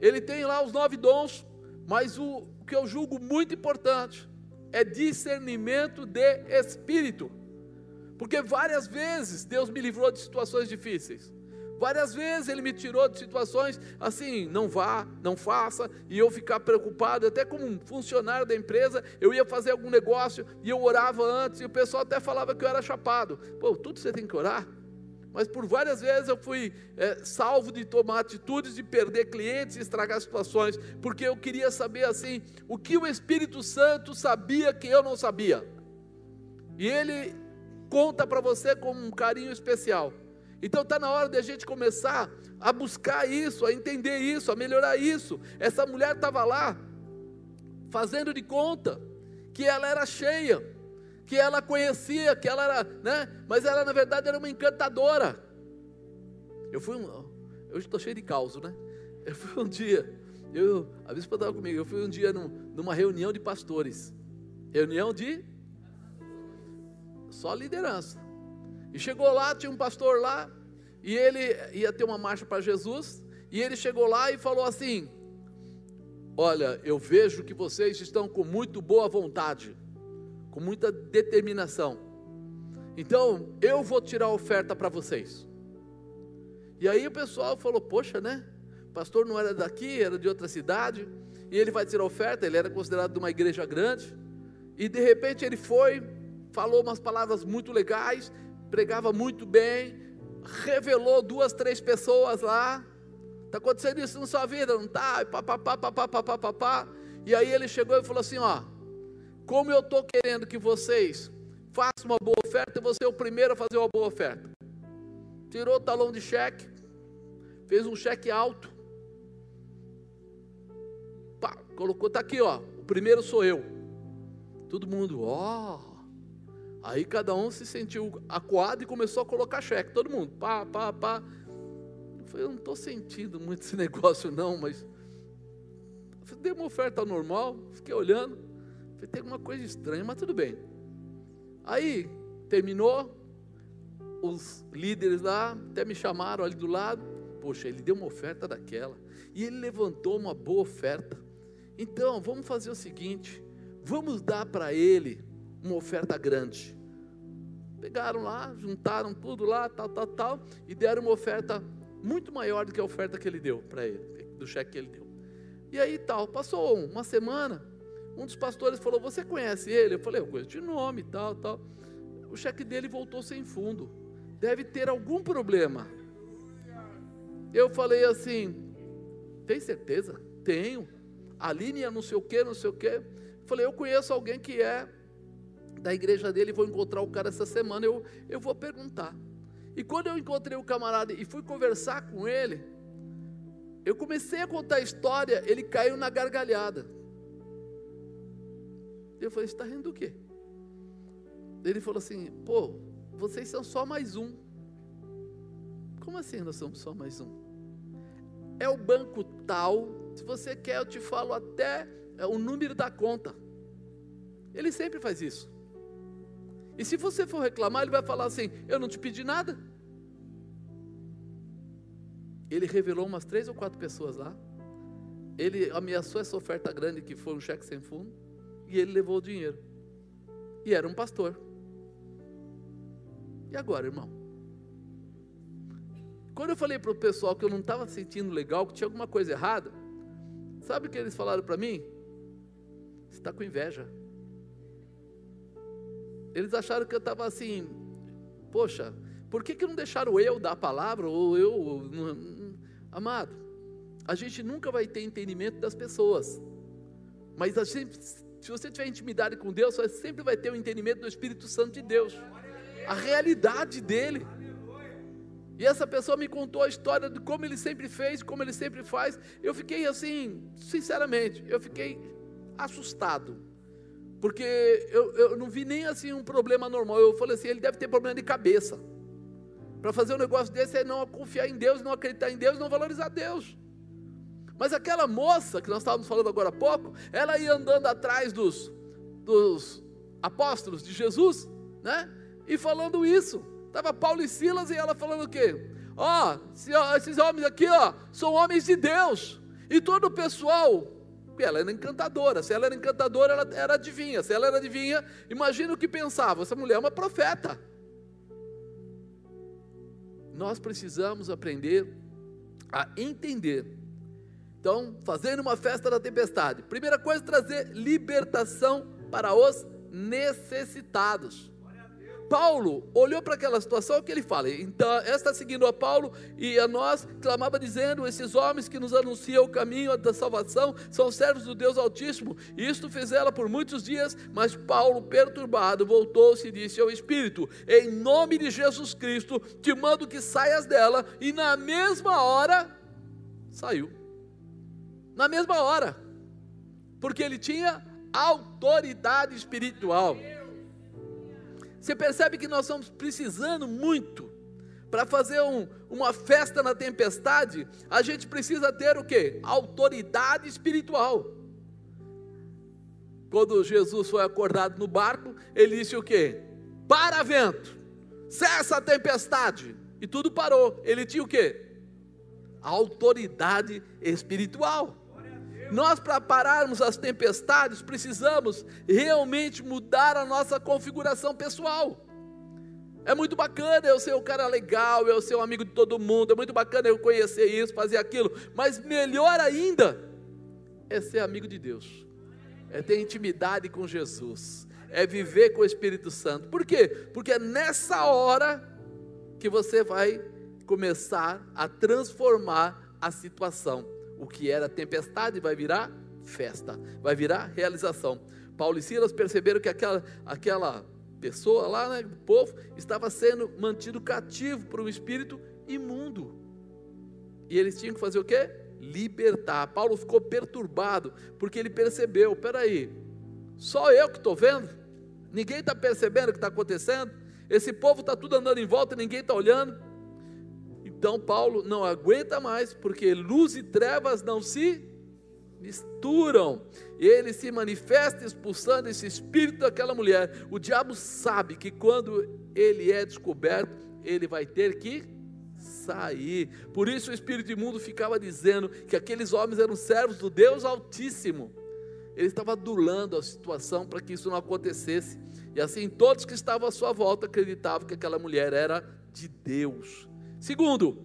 Ele tem lá os nove dons, mas o, que eu julgo muito importante é discernimento de espírito. Porque várias vezes Deus me livrou de situações difíceis. Várias vezes Ele me tirou de situações assim, não vá, não faça, e eu ficar preocupado, até como um funcionário da empresa, eu ia fazer algum negócio e eu orava antes, e o pessoal até falava que eu era chapado. Pô, tudo você tem que orar? mas por várias vezes eu fui é, salvo de tomar atitudes de perder clientes e estragar situações, porque eu queria saber assim, o que o Espírito Santo sabia que eu não sabia. E ele conta para você com um carinho especial. Então está na hora de a gente começar a buscar isso, a entender isso, a melhorar isso. Essa mulher estava lá, fazendo de conta que ela era cheia que ela conhecia, que ela era, né? Mas ela na verdade era uma encantadora. Eu fui um, eu estou cheio de caos, né? Eu fui um dia, eu, a bispa estava comigo, eu fui um dia num, numa reunião de pastores, reunião de só liderança. E chegou lá, tinha um pastor lá, e ele ia ter uma marcha para Jesus, e ele chegou lá e falou assim: Olha, eu vejo que vocês estão com muito boa vontade com muita determinação. Então, eu vou tirar a oferta para vocês. E aí o pessoal falou: Poxa, né? O pastor não era daqui, era de outra cidade. E ele vai tirar a oferta. Ele era considerado de uma igreja grande. E de repente ele foi, falou umas palavras muito legais, pregava muito bem, revelou duas, três pessoas lá. Está acontecendo isso na sua vida, não está? Pá, pá, pá, pá, pá, pá, pá, pá. E aí ele chegou e falou assim: Ó, como eu estou querendo que vocês façam uma boa oferta, você é o primeiro a fazer uma boa oferta. Tirou o talão de cheque, fez um cheque alto, pá, colocou, está aqui, ó, o primeiro sou eu. Todo mundo, ó. Aí cada um se sentiu acuado e começou a colocar cheque, todo mundo, pá, pá, pá. Eu falei, eu não estou sentindo muito esse negócio não, mas dei uma oferta normal, fiquei olhando. Falei, tem alguma coisa estranha, mas tudo bem. Aí, terminou, os líderes lá até me chamaram ali do lado. Poxa, ele deu uma oferta daquela. E ele levantou uma boa oferta. Então, vamos fazer o seguinte: vamos dar para ele uma oferta grande. Pegaram lá, juntaram tudo lá, tal, tal, tal, e deram uma oferta muito maior do que a oferta que ele deu para ele, do cheque que ele deu. E aí tal, passou uma semana, um dos pastores falou: Você conhece ele? Eu falei: Eu conheço de nome, tal, tal. O cheque dele voltou sem fundo. Deve ter algum problema. Eu falei assim: Tem certeza? Tenho. A linha não sei o que, não sei o que. Falei: Eu conheço alguém que é da igreja dele. Vou encontrar o cara essa semana. Eu, eu vou perguntar. E quando eu encontrei o camarada e fui conversar com ele, eu comecei a contar a história, ele caiu na gargalhada. Eu falei, está rindo do quê? Ele falou assim, pô, vocês são só mais um. Como assim nós somos só mais um? É o banco tal, se você quer eu te falo até o número da conta. Ele sempre faz isso. E se você for reclamar, ele vai falar assim: Eu não te pedi nada. Ele revelou umas três ou quatro pessoas lá. Ele ameaçou essa oferta grande que foi um cheque sem fundo. E ele levou o dinheiro. E era um pastor. E agora, irmão? Quando eu falei para o pessoal que eu não estava sentindo legal, que tinha alguma coisa errada, sabe o que eles falaram para mim? Você está com inveja. Eles acharam que eu estava assim, poxa, por que, que não deixaram eu dar a palavra? Ou eu. Amado, a gente nunca vai ter entendimento das pessoas. Mas gente, se você tiver intimidade com Deus, você sempre vai ter o entendimento do Espírito Santo de Deus. A realidade dele. E essa pessoa me contou a história de como ele sempre fez, como ele sempre faz. Eu fiquei assim, sinceramente, eu fiquei assustado. Porque eu, eu não vi nem assim um problema normal. Eu falei assim: ele deve ter problema de cabeça. Para fazer um negócio desse é não confiar em Deus, não acreditar em Deus, não valorizar Deus. Mas aquela moça que nós estávamos falando agora há pouco, ela ia andando atrás dos, dos apóstolos de Jesus, né? E falando isso. Estava Paulo e Silas e ela falando o quê? Ó, oh, esses homens aqui, ó, são homens de Deus. E todo o pessoal ela era encantadora. Se ela era encantadora, ela era adivinha. Se ela era adivinha, imagina o que pensava: essa mulher é uma profeta. Nós precisamos aprender a entender. Então, fazendo uma festa da tempestade. Primeira coisa, trazer libertação para os necessitados. Paulo olhou para aquela situação que ele fala. Então, esta seguindo a Paulo e a nós, clamava dizendo: Esses homens que nos anunciam o caminho da salvação são servos do Deus Altíssimo. Isto fez ela por muitos dias, mas Paulo, perturbado, voltou-se e disse ao Espírito: Em nome de Jesus Cristo, te mando que saias dela. E na mesma hora, saiu. Na mesma hora, porque ele tinha autoridade espiritual. Você percebe que nós estamos precisando muito para fazer um, uma festa na tempestade, a gente precisa ter o que? Autoridade espiritual. Quando Jesus foi acordado no barco, ele disse o que? Para vento, cessa a tempestade. E tudo parou. Ele tinha o que? Autoridade espiritual. Nós, para pararmos as tempestades, precisamos realmente mudar a nossa configuração pessoal. É muito bacana eu ser um cara legal, eu ser um amigo de todo mundo, é muito bacana eu conhecer isso, fazer aquilo, mas melhor ainda é ser amigo de Deus, é ter intimidade com Jesus, é viver com o Espírito Santo. Por quê? Porque é nessa hora que você vai começar a transformar a situação o que era tempestade vai virar festa, vai virar realização. Paulo e Silas perceberam que aquela, aquela pessoa lá, né, o povo, estava sendo mantido cativo por um espírito imundo. E eles tinham que fazer o quê? Libertar. Paulo ficou perturbado, porque ele percebeu: peraí, só eu que estou vendo? Ninguém está percebendo o que está acontecendo? Esse povo está tudo andando em volta, ninguém está olhando. Então Paulo não aguenta mais, porque luz e trevas não se misturam. Ele se manifesta expulsando esse espírito daquela mulher. O diabo sabe que quando ele é descoberto, ele vai ter que sair. Por isso o espírito imundo ficava dizendo que aqueles homens eram servos do Deus Altíssimo. Ele estava adulando a situação para que isso não acontecesse. E assim todos que estavam à sua volta acreditavam que aquela mulher era de Deus. Segundo,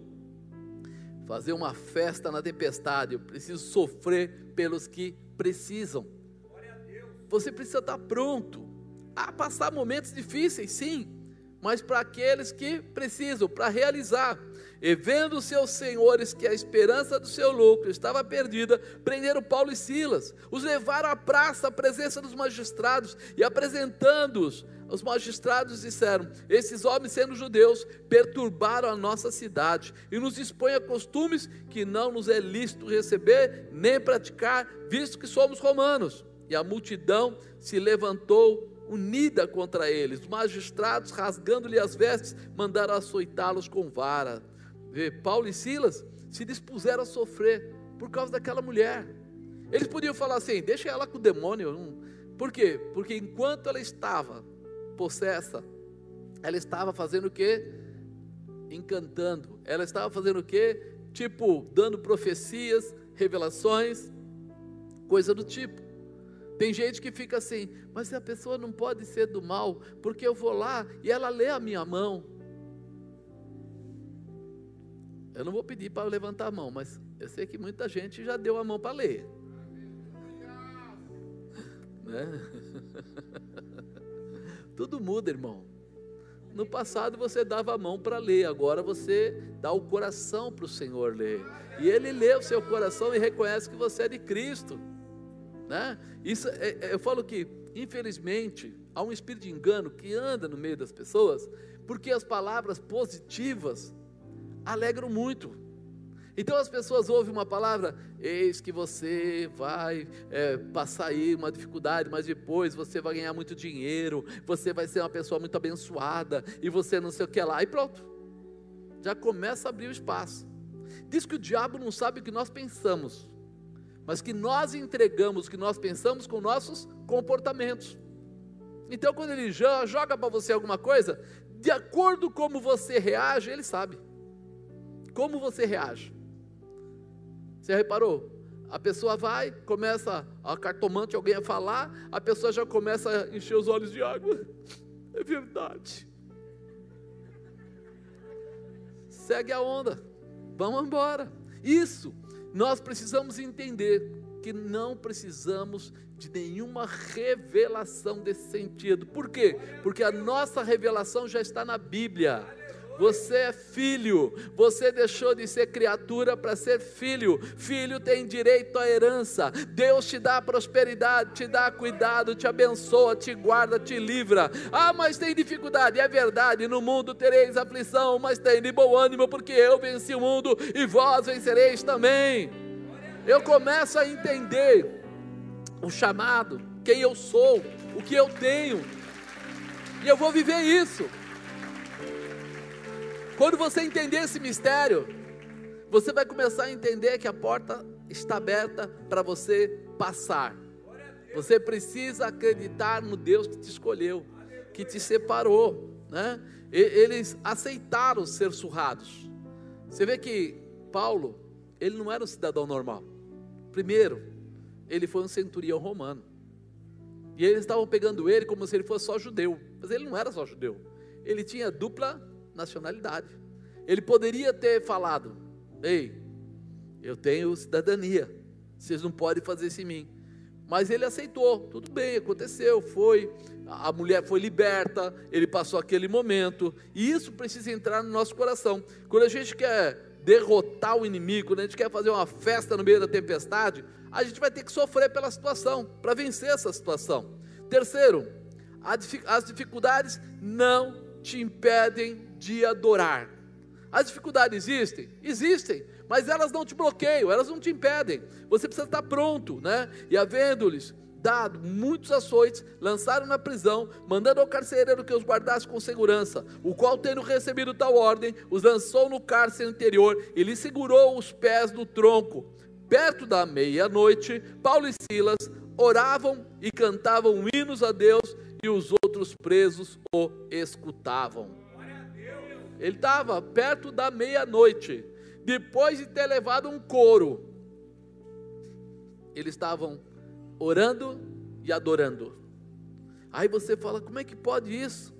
fazer uma festa na tempestade. Eu preciso sofrer pelos que precisam. Você precisa estar pronto a passar momentos difíceis, sim, mas para aqueles que precisam, para realizar. E vendo seus senhores que a esperança do seu lucro estava perdida, prenderam Paulo e Silas, os levaram à praça, à presença dos magistrados e apresentando-os Os magistrados disseram: Esses homens, sendo judeus, perturbaram a nossa cidade e nos expõem a costumes que não nos é lícito receber nem praticar, visto que somos romanos. E a multidão se levantou unida contra eles. Os magistrados, rasgando-lhe as vestes, mandaram açoitá-los com vara. Vê, Paulo e Silas se dispuseram a sofrer por causa daquela mulher. Eles podiam falar assim: deixa ela com o demônio. Por quê? Porque enquanto ela estava possessa, ela estava fazendo o quê? Encantando. Ela estava fazendo o quê? Tipo, dando profecias, revelações, coisa do tipo. Tem gente que fica assim, mas a pessoa não pode ser do mal, porque eu vou lá e ela lê a minha mão. Eu não vou pedir para levantar a mão, mas eu sei que muita gente já deu a mão para ler. Né? Tudo muda, irmão. No passado você dava a mão para ler, agora você dá o coração para o Senhor ler. E Ele lê o seu coração e reconhece que você é de Cristo. Né? Isso, é, é, eu falo que, infelizmente, há um espírito de engano que anda no meio das pessoas, porque as palavras positivas alegram muito. Então as pessoas ouvem uma palavra, eis que você vai é, passar aí uma dificuldade, mas depois você vai ganhar muito dinheiro, você vai ser uma pessoa muito abençoada, e você não sei o que lá, e pronto. Já começa a abrir o espaço. Diz que o diabo não sabe o que nós pensamos, mas que nós entregamos o que nós pensamos com nossos comportamentos. Então quando ele joga para você alguma coisa, de acordo com como você reage, ele sabe. Como você reage? Você reparou? A pessoa vai, começa a cartomante, alguém a falar, a pessoa já começa a encher os olhos de água. É verdade. Segue a onda. Vamos embora. Isso, nós precisamos entender que não precisamos de nenhuma revelação desse sentido. Por quê? Porque a nossa revelação já está na Bíblia. Você é filho, você deixou de ser criatura para ser filho. Filho tem direito à herança. Deus te dá prosperidade, te dá cuidado, te abençoa, te guarda, te livra. Ah, mas tem dificuldade, é verdade. No mundo tereis aflição, mas tem de bom ânimo, porque eu venci o mundo e vós vencereis também. Eu começo a entender o chamado, quem eu sou, o que eu tenho, e eu vou viver isso. Quando você entender esse mistério, você vai começar a entender que a porta está aberta para você passar. Você precisa acreditar no Deus que te escolheu, que te separou, né? Eles aceitaram ser surrados. Você vê que Paulo, ele não era um cidadão normal. Primeiro, ele foi um centurião romano. E eles estavam pegando ele como se ele fosse só judeu. Mas ele não era só judeu. Ele tinha dupla nacionalidade. Ele poderia ter falado: Ei, eu tenho cidadania, vocês não podem fazer isso em mim. Mas ele aceitou, tudo bem, aconteceu, foi, a mulher foi liberta, ele passou aquele momento, e isso precisa entrar no nosso coração. Quando a gente quer derrotar o inimigo, quando a gente quer fazer uma festa no meio da tempestade, a gente vai ter que sofrer pela situação, para vencer essa situação. Terceiro, as dificuldades não te impedem de adorar. As dificuldades existem? Existem, mas elas não te bloqueiam, elas não te impedem. Você precisa estar pronto, né? E havendo-lhes dado muitos açoites, lançaram na prisão, mandando ao carcereiro que os guardasse com segurança, o qual, tendo recebido tal ordem, os lançou no cárcere interior e lhe segurou os pés no tronco. Perto da meia-noite, Paulo e Silas oravam e cantavam hinos a Deus, e os outros presos o escutavam. Ele estava perto da meia-noite, depois de ter levado um couro. Eles estavam orando e adorando. Aí você fala: como é que pode isso?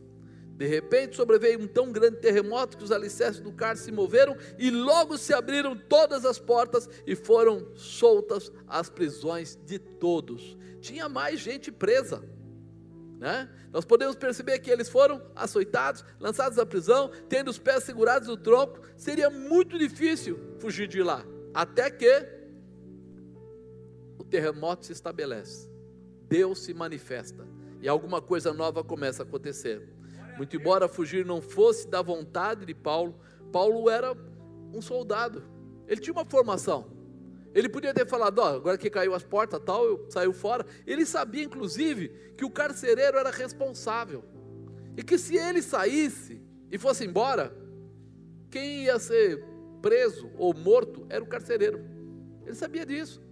De repente sobreveio um tão grande terremoto que os alicerces do cárcere se moveram e logo se abriram todas as portas e foram soltas as prisões de todos. Tinha mais gente presa. Né? Nós podemos perceber que eles foram açoitados, lançados à prisão, tendo os pés segurados no tronco. Seria muito difícil fugir de lá, até que o terremoto se estabelece, Deus se manifesta e alguma coisa nova começa a acontecer. Muito embora fugir não fosse da vontade de Paulo, Paulo era um soldado. Ele tinha uma formação. Ele podia ter falado, ó, agora que caiu as portas, tal, eu saiu fora. Ele sabia, inclusive, que o carcereiro era responsável. E que se ele saísse e fosse embora, quem ia ser preso ou morto era o carcereiro. Ele sabia disso.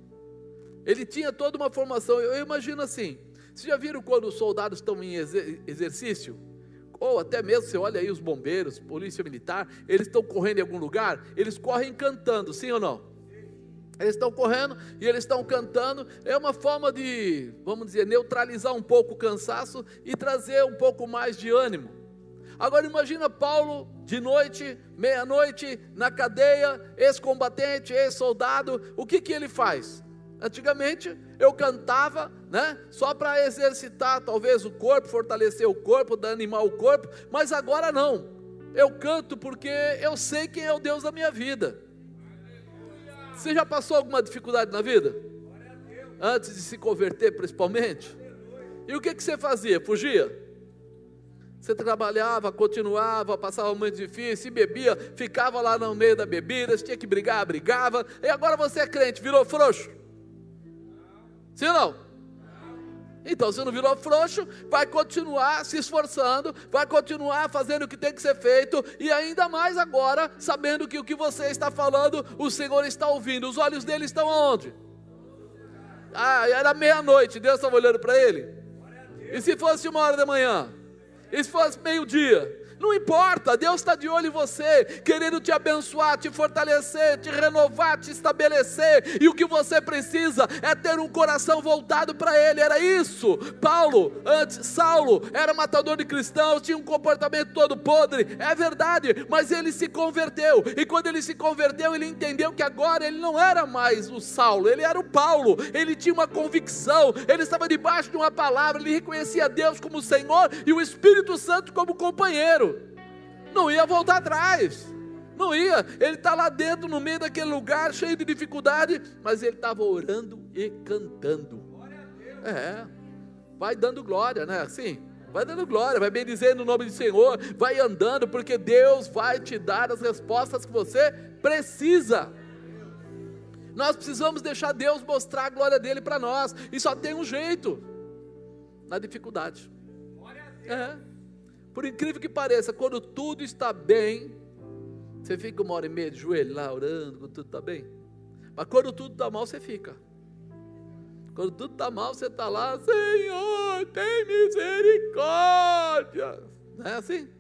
Ele tinha toda uma formação. Eu imagino assim: vocês já viram quando os soldados estão em exercício? Ou até mesmo você olha aí os bombeiros, polícia militar, eles estão correndo em algum lugar, eles correm cantando, sim ou não? Eles estão correndo e eles estão cantando. É uma forma de, vamos dizer, neutralizar um pouco o cansaço e trazer um pouco mais de ânimo. Agora imagina Paulo de noite, meia-noite, na cadeia, ex-combatente, ex-soldado, o que, que ele faz? Antigamente eu cantava, né? Só para exercitar talvez o corpo, fortalecer o corpo, animar o corpo, mas agora não. Eu canto porque eu sei quem é o Deus da minha vida. Você já passou alguma dificuldade na vida? Antes de se converter, principalmente? E o que, que você fazia? Fugia? Você trabalhava, continuava, passava momento difícil, bebia, ficava lá no meio da bebida, tinha que brigar, brigava, e agora você é crente, virou frouxo? Sim ou não? Então, se não virou frouxo, vai continuar se esforçando, vai continuar fazendo o que tem que ser feito, e ainda mais agora, sabendo que o que você está falando, o Senhor está ouvindo. Os olhos dele estão onde? Ah, era meia-noite, Deus estava olhando para ele. E se fosse uma hora da manhã? E se fosse meio-dia? Não importa, Deus está de olho em você, querendo te abençoar, te fortalecer, te renovar, te estabelecer. E o que você precisa é ter um coração voltado para Ele. Era isso. Paulo, antes, Saulo, era matador de cristãos, tinha um comportamento todo podre. É verdade, mas ele se converteu. E quando ele se converteu, ele entendeu que agora ele não era mais o Saulo, ele era o Paulo. Ele tinha uma convicção, ele estava debaixo de uma palavra, ele reconhecia Deus como Senhor e o Espírito Santo como companheiro não ia voltar atrás. Não ia, ele está lá dentro, no meio daquele lugar, cheio de dificuldade, mas ele estava orando e cantando. É, vai dando glória, né? Assim, vai dando glória, vai bendizendo o nome do Senhor, vai andando, porque Deus vai te dar as respostas que você precisa. Nós precisamos deixar Deus mostrar a glória dele para nós, e só tem um jeito: na dificuldade. É. Por incrível que pareça, quando tudo está bem, você fica uma hora e meia de joelho lá orando, quando tudo está bem. Mas quando tudo está mal, você fica. Quando tudo está mal, você está lá, Senhor, tem misericórdia. Não é assim?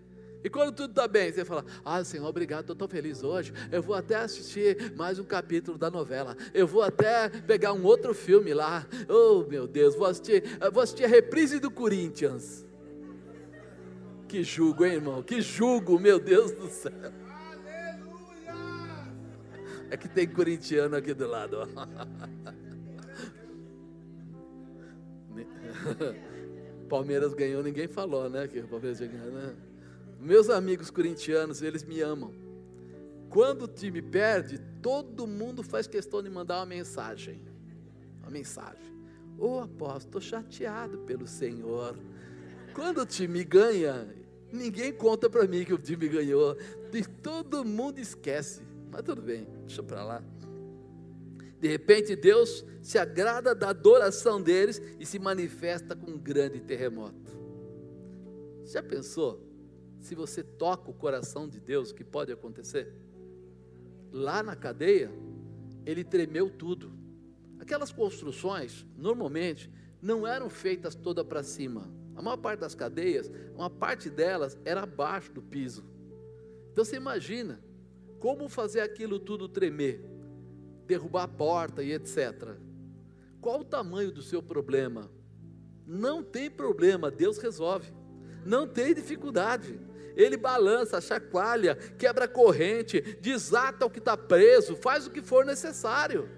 E quando tudo está bem, você fala: Ah, Senhor, obrigado, estou tão feliz hoje. Eu vou até assistir mais um capítulo da novela. Eu vou até pegar um outro filme lá. Oh, meu Deus, vou assistir, vou assistir a reprise do Corinthians. Que jugo, hein, irmão? Que jugo, meu Deus do céu. É que tem corintiano aqui do lado. Ó. Palmeiras ganhou, ninguém falou, né? Que o Palmeiras ganhou, né? Meus amigos corintianos, eles me amam. Quando o time perde, todo mundo faz questão de mandar uma mensagem. Uma mensagem. Ô oh, apóstolo, estou chateado pelo Senhor. Quando o time ganha, Ninguém conta para mim que o time ganhou. E todo mundo esquece. Mas tudo bem, deixa para lá. De repente Deus se agrada da adoração deles e se manifesta com um grande terremoto. Já pensou? Se você toca o coração de Deus, o que pode acontecer? Lá na cadeia, ele tremeu tudo. Aquelas construções, normalmente, não eram feitas toda para cima a maior parte das cadeias, uma parte delas era abaixo do piso. Então você imagina como fazer aquilo tudo tremer, derrubar a porta e etc. Qual o tamanho do seu problema? Não tem problema, Deus resolve. Não tem dificuldade. Ele balança, chacoalha, quebra corrente, desata o que está preso, faz o que for necessário.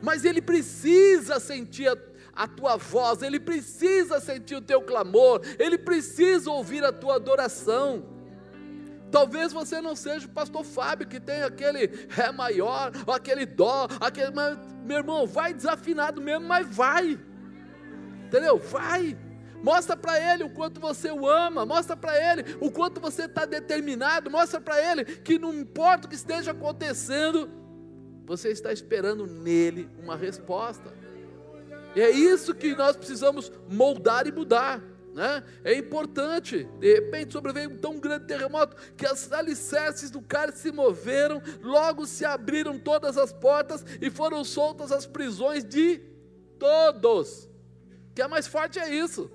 Mas ele precisa sentir a a tua voz, ele precisa sentir o teu clamor, ele precisa ouvir a tua adoração. Talvez você não seja o pastor Fábio que tem aquele ré maior, aquele dó, aquele, mas, meu irmão, vai desafinado mesmo, mas vai, entendeu? Vai, Mostra para ele o quanto você o ama, mostra para ele o quanto você está determinado, mostra para ele que não importa o que esteja acontecendo, você está esperando nele uma resposta. E é isso que nós precisamos moldar e mudar. Né? É importante, de repente sobreveio um tão grande terremoto que as alicerces do cálice se moveram, logo se abriram todas as portas e foram soltas as prisões de todos. O que é mais forte é isso.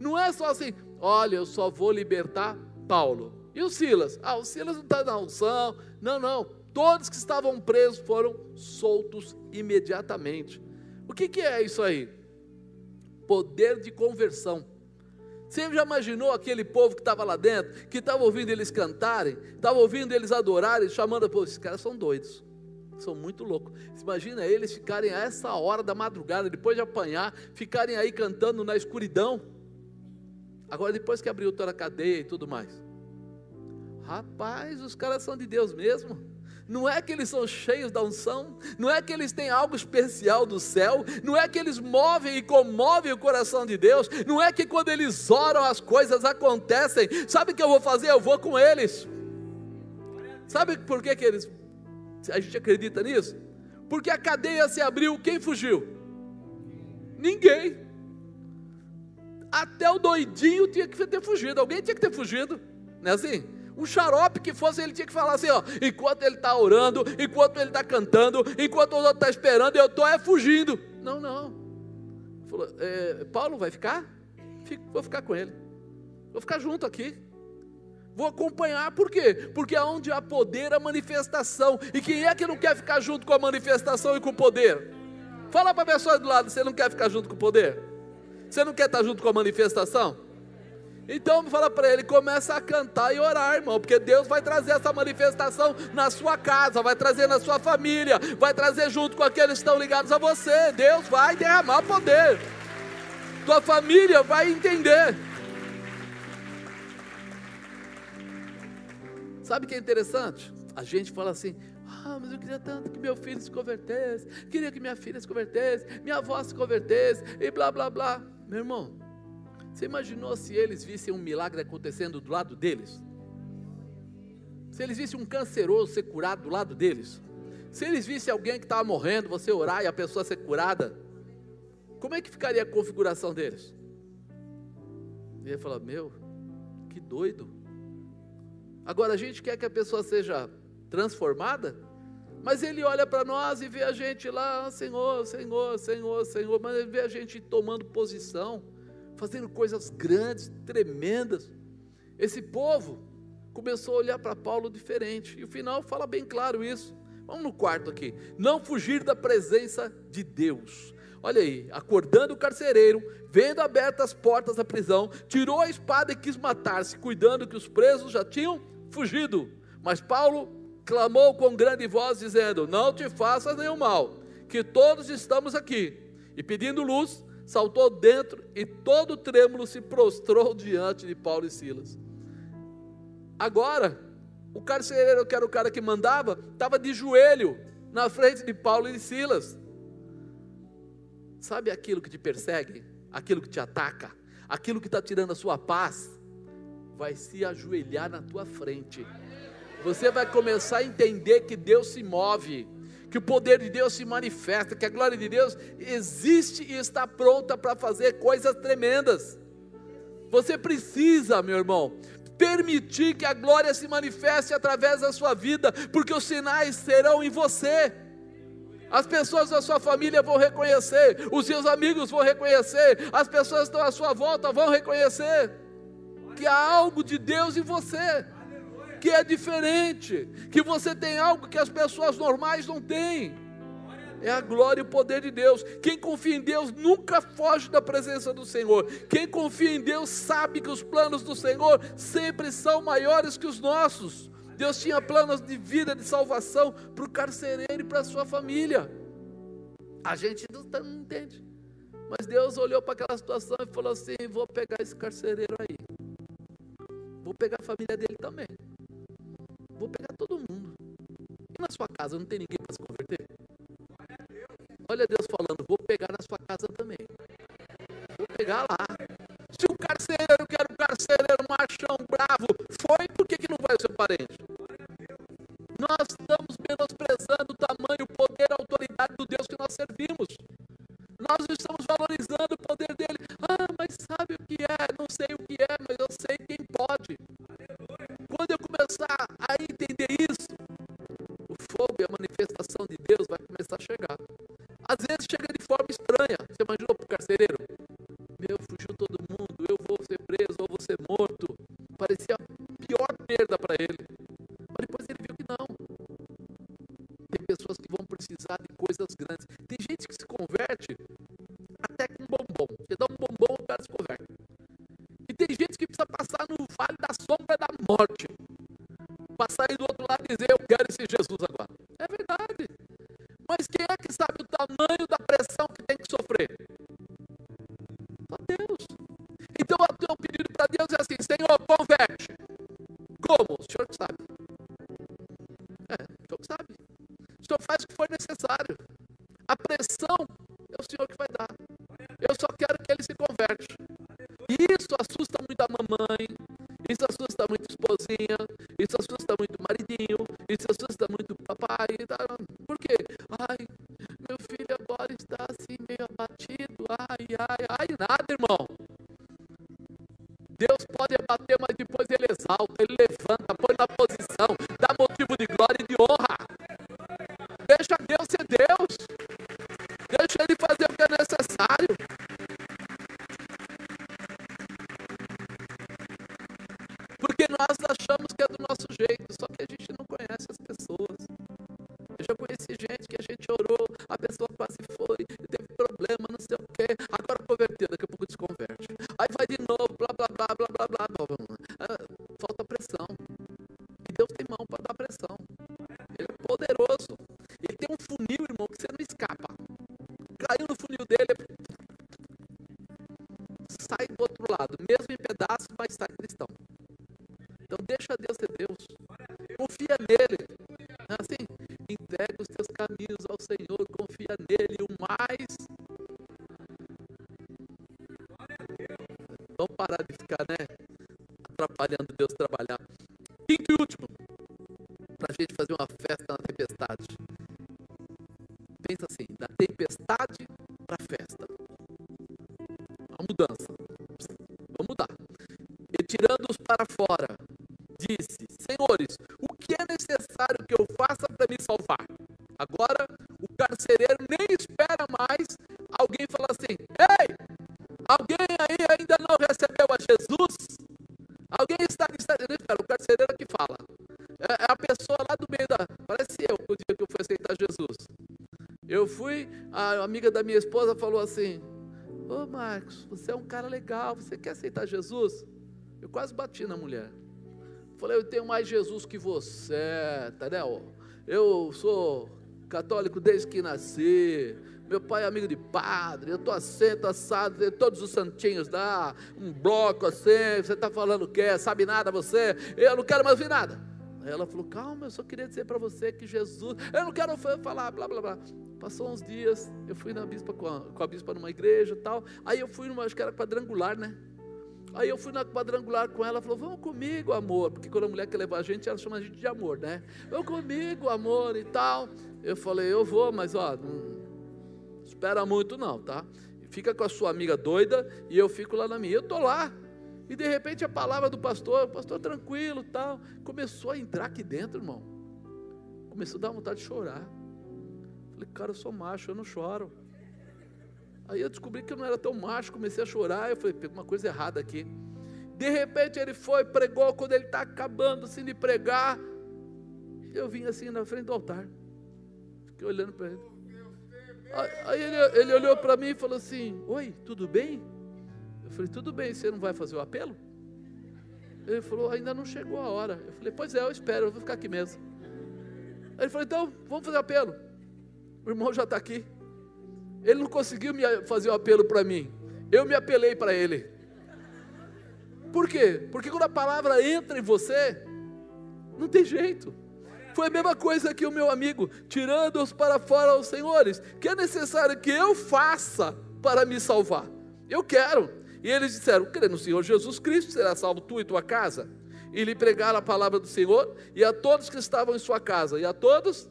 Não é só assim, olha, eu só vou libertar Paulo. E o Silas? Ah, o Silas não está na unção. Não, não. Todos que estavam presos foram soltos imediatamente. Que, que é isso aí? Poder de conversão. Você já imaginou aquele povo que estava lá dentro, que estava ouvindo eles cantarem, estava ouvindo eles adorarem, chamando, pô, esses caras são doidos, são muito loucos. Imagina eles ficarem a essa hora da madrugada, depois de apanhar, ficarem aí cantando na escuridão. Agora, depois que abriu toda a cadeia e tudo mais. Rapaz, os caras são de Deus mesmo. Não é que eles são cheios da unção, não é que eles têm algo especial do céu, não é que eles movem e comovem o coração de Deus, não é que quando eles oram as coisas acontecem. Sabe o que eu vou fazer? Eu vou com eles. Sabe por que, que eles. A gente acredita nisso? Porque a cadeia se abriu, quem fugiu? Ninguém. Até o doidinho tinha que ter fugido, alguém tinha que ter fugido, não é assim? Um xarope que fosse, ele tinha que falar assim: ó, enquanto ele está orando, enquanto ele está cantando, enquanto o outro está esperando, eu estou é fugindo. Não, não. Falou, é, Paulo vai ficar? Fico, vou ficar com ele. Vou ficar junto aqui. Vou acompanhar, por quê? Porque é onde há poder, a manifestação. E quem é que não quer ficar junto com a manifestação e com o poder? Fala para a pessoa do lado, você não quer ficar junto com o poder? Você não quer estar junto com a manifestação? Então fala para ele, começa a cantar e orar, irmão, porque Deus vai trazer essa manifestação na sua casa, vai trazer na sua família, vai trazer junto com aqueles que estão ligados a você. Deus vai derramar poder. Tua família vai entender. Sabe o que é interessante? A gente fala assim: ah, mas eu queria tanto que meu filho se convertesse, queria que minha filha se convertesse, minha avó se convertesse, e blá blá blá. Meu irmão, você imaginou se eles vissem um milagre acontecendo do lado deles? Se eles vissem um canceroso ser curado do lado deles? Se eles vissem alguém que estava morrendo, você orar e a pessoa ser curada? Como é que ficaria a configuração deles? E ele fala: Meu, que doido. Agora a gente quer que a pessoa seja transformada, mas ele olha para nós e vê a gente lá, Senhor, Senhor, Senhor, Senhor, mas ele vê a gente tomando posição, fazendo coisas grandes, tremendas. Esse povo começou a olhar para Paulo diferente, e o final fala bem claro isso. Vamos no quarto aqui. Não fugir da presença de Deus. Olha aí, acordando o carcereiro, vendo abertas as portas da prisão, tirou a espada e quis matar-se, cuidando que os presos já tinham fugido. Mas Paulo clamou com grande voz, dizendo: Não te faças nenhum mal, que todos estamos aqui. E pedindo luz, saltou dentro e todo trêmulo se prostrou diante de Paulo e Silas. Agora, o carcereiro, que era o cara que mandava, estava de joelho na frente de Paulo e Silas. Sabe aquilo que te persegue, aquilo que te ataca, aquilo que está tirando a sua paz? Vai se ajoelhar na tua frente você vai começar a entender que Deus se move, que o poder de Deus se manifesta, que a glória de Deus existe e está pronta para fazer coisas tremendas. Você precisa, meu irmão, permitir que a glória se manifeste através da sua vida, porque os sinais serão em você. As pessoas da sua família vão reconhecer, os seus amigos vão reconhecer, as pessoas que estão à sua volta vão reconhecer que há algo de Deus em você que é diferente, que você tem algo que as pessoas normais não têm. É a glória e o poder de Deus. Quem confia em Deus nunca foge da presença do Senhor. Quem confia em Deus sabe que os planos do Senhor sempre são maiores que os nossos. Deus tinha planos de vida, de salvação para o carcereiro e para a sua família. A gente não, tá, não entende. Mas Deus olhou para aquela situação e falou assim: Vou pegar esse carcereiro aí. Vou pegar a família dele também. Vou pegar todo mundo. E na sua casa não tem ninguém para se converter? Olha Deus falando, vou pegar na sua casa também. Vou pegar lá. Se o carcereiro que era um carcereiro machão bravo foi, por que, que não vai o seu parente? Nós estamos menosprezando o tamanho, o poder, a autoridade do Deus que nós servimos. Nós estamos valorizando o poder dele. Ah, mas sabe o que é? Não sei o que é, mas eu sei quem pode. Começar a entender isso, o fogo e a manifestação de Deus vai começar a chegar. Às vezes chega de forma estranha. Você imaginou para o carcereiro? Tempestade da minha esposa falou assim: Ô Marcos, você é um cara legal, você quer aceitar Jesus? Eu quase bati na mulher. Falei, eu tenho mais Jesus que você, entendeu? Eu sou católico desde que nasci. Meu pai é amigo de padre, eu estou assento, assado, todos os santinhos dá, um bloco assim, você está falando o quê? Sabe nada você? Eu não quero mais ouvir nada. Ela falou, calma, eu só queria dizer para você que Jesus, eu não quero falar, blá, blá, blá. Passou uns dias, eu fui na bispa com a, com a bispa numa igreja e tal, aí eu fui numa, acho que era quadrangular, né? Aí eu fui na quadrangular com ela, falou, vamos comigo, amor, porque quando a mulher quer levar a gente, ela chama a gente de amor, né? Vamos comigo, amor, e tal. Eu falei, eu vou, mas ó, não espera muito não, tá? Fica com a sua amiga doida e eu fico lá na minha. Eu tô lá. E de repente a palavra do pastor, o pastor tranquilo, tal, começou a entrar aqui dentro, irmão. Começou a dar vontade de chorar. Falei, cara, eu sou macho, eu não choro. Aí eu descobri que eu não era tão macho, comecei a chorar. Eu falei, tem uma coisa errada aqui. De repente ele foi, pregou. Quando ele está acabando assim de pregar, eu vim assim na frente do altar. Fiquei olhando para ele. Aí ele, ele olhou para mim e falou assim: Oi, tudo bem? Eu falei: Tudo bem, você não vai fazer o apelo? Ele falou: Ainda não chegou a hora. Eu falei: Pois é, eu espero, eu vou ficar aqui mesmo. Aí ele falou: Então, vamos fazer o apelo. O irmão já está aqui. Ele não conseguiu fazer o apelo para mim. Eu me apelei para ele. Por quê? Porque quando a palavra entra em você, não tem jeito. Foi a mesma coisa que o meu amigo, tirando-os para fora aos senhores, que é necessário que eu faça para me salvar. Eu quero. E eles disseram: crê no Senhor Jesus Cristo, será salvo tu e tua casa. E lhe pregaram a palavra do Senhor, e a todos que estavam em sua casa, e a todos.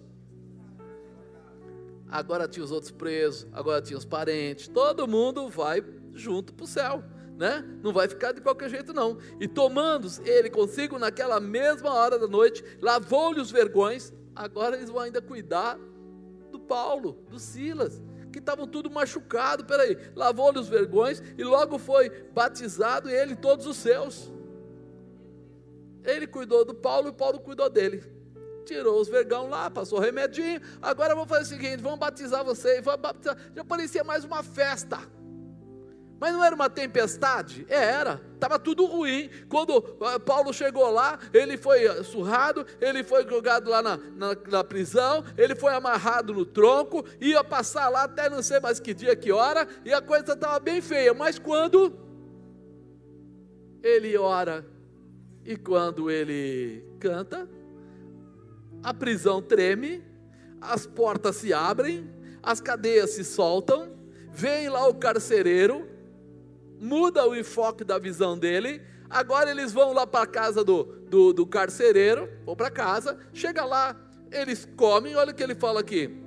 Agora tinha os outros presos, agora tinha os parentes, todo mundo vai junto para o céu. Né? Não vai ficar de qualquer jeito, não. E tomando ele consigo naquela mesma hora da noite, lavou-lhe os vergões. Agora eles vão ainda cuidar do Paulo, do Silas, que estavam tudo machucado. Peraí, lavou-lhe os vergões e logo foi batizado ele e todos os seus. Ele cuidou do Paulo e Paulo cuidou dele. Tirou os vergão lá, passou remedinho. Agora vamos fazer o seguinte: vamos batizar você. Vamos batizar. Já parecia mais uma festa. Mas não era uma tempestade? É, era, estava tudo ruim. Quando ah, Paulo chegou lá, ele foi surrado, ele foi jogado lá na, na, na, prisão, ele foi amarrado no tronco, ia passar lá até não sei mais que dia, que hora, e a coisa estava bem feia. Mas quando ele ora e quando ele canta, a prisão treme, as portas se abrem, as cadeias se soltam, vem lá o carcereiro, muda o enfoque da visão dele. Agora eles vão lá para a casa do, do, do carcereiro, para casa, chega lá, eles comem, olha o que ele fala aqui.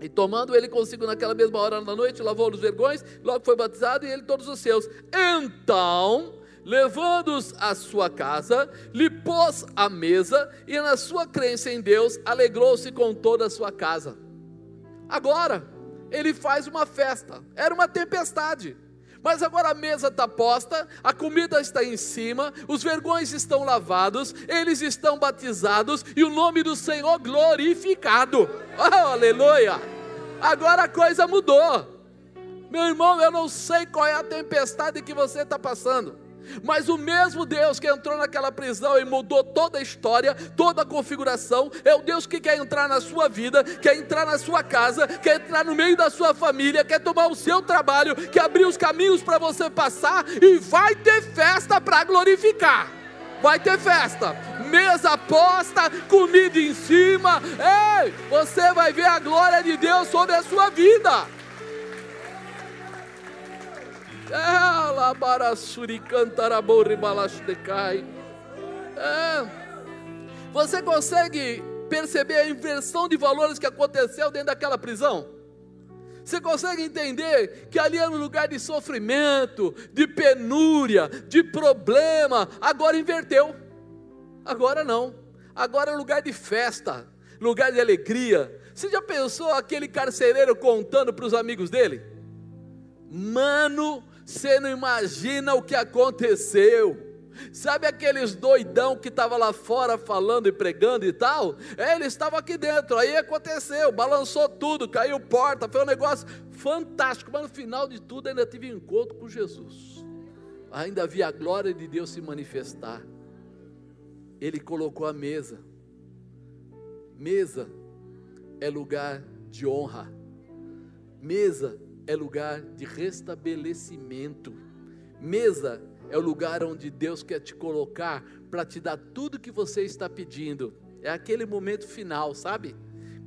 E tomando ele consigo naquela mesma hora da noite, lavou os vergões, logo foi batizado e ele todos os seus. Então levando-os à sua casa, lhe pôs à mesa e, na sua crença em Deus, alegrou-se com toda a sua casa. Agora, ele faz uma festa, era uma tempestade. Mas agora a mesa está posta, a comida está em cima, os vergões estão lavados, eles estão batizados e o nome do Senhor glorificado. Oh, aleluia! Agora a coisa mudou. Meu irmão, eu não sei qual é a tempestade que você está passando. Mas o mesmo Deus que entrou naquela prisão e mudou toda a história, toda a configuração, é o Deus que quer entrar na sua vida, quer entrar na sua casa, quer entrar no meio da sua família, quer tomar o seu trabalho, quer abrir os caminhos para você passar e vai ter festa para glorificar. Vai ter festa, mesa posta, comida em cima. Ei, você vai ver a glória de Deus sobre a sua vida. É. Você consegue perceber a inversão de valores que aconteceu dentro daquela prisão? Você consegue entender que ali era um lugar de sofrimento, de penúria, de problema, agora inverteu. Agora não. Agora é lugar de festa, lugar de alegria. Você já pensou aquele carcereiro contando para os amigos dele? Mano, você não imagina o que aconteceu. Sabe aqueles doidão que estava lá fora falando e pregando e tal? É, ele estava aqui dentro, aí aconteceu, balançou tudo, caiu porta, foi um negócio fantástico, mas no final de tudo ainda tive encontro com Jesus. Ainda vi a glória de Deus se manifestar. Ele colocou a mesa. Mesa é lugar de honra. Mesa é lugar de restabelecimento. Mesa é o lugar onde Deus quer te colocar para te dar tudo que você está pedindo. É aquele momento final, sabe?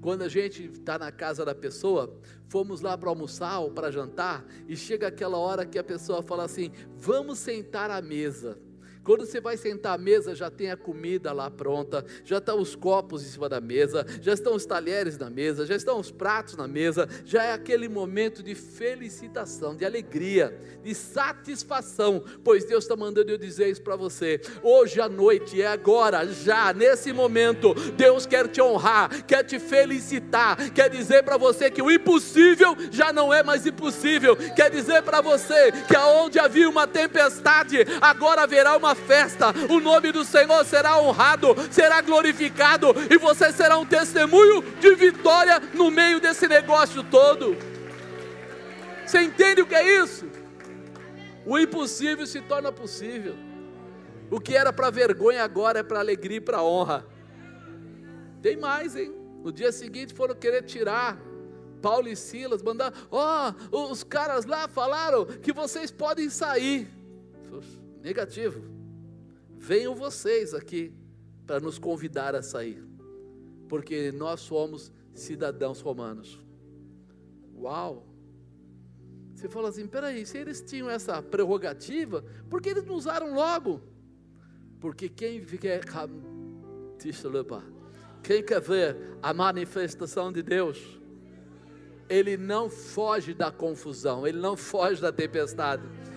Quando a gente está na casa da pessoa, fomos lá para almoçar ou para jantar, e chega aquela hora que a pessoa fala assim: vamos sentar à mesa. Quando você vai sentar à mesa, já tem a comida lá pronta, já estão os copos em cima da mesa, já estão os talheres na mesa, já estão os pratos na mesa, já é aquele momento de felicitação, de alegria, de satisfação, pois Deus está mandando eu dizer isso para você. Hoje à noite, é agora, já, nesse momento, Deus quer te honrar, quer te felicitar, quer dizer para você que o impossível já não é mais impossível, quer dizer para você que aonde havia uma tempestade, agora haverá uma festa, o nome do Senhor será honrado, será glorificado, e você será um testemunho de vitória no meio desse negócio todo. Você entende o que é isso? O impossível se torna possível. O que era para vergonha agora é para alegria e para honra. Tem mais, hein? No dia seguinte foram querer tirar Paulo e Silas, mandar, ó, oh, os caras lá falaram que vocês podem sair. Negativo venham vocês aqui para nos convidar a sair, porque nós somos cidadãos romanos. Uau! Você fala assim: peraí, se eles tinham essa prerrogativa, por que eles não usaram logo? Porque quem quer, quem quer ver a manifestação de Deus, ele não foge da confusão, ele não foge da tempestade.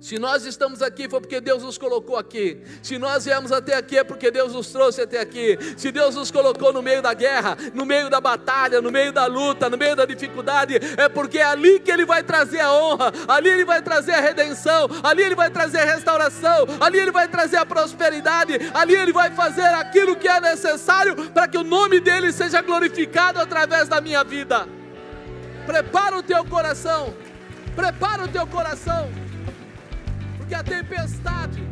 Se nós estamos aqui foi porque Deus nos colocou aqui. Se nós viemos até aqui é porque Deus nos trouxe até aqui. Se Deus nos colocou no meio da guerra, no meio da batalha, no meio da luta, no meio da dificuldade, é porque é ali que Ele vai trazer a honra, ali Ele vai trazer a redenção, ali Ele vai trazer a restauração, ali Ele vai trazer a prosperidade, ali Ele vai fazer aquilo que é necessário para que o nome dEle seja glorificado através da minha vida. Prepara o teu coração, prepara o teu coração que a tempestade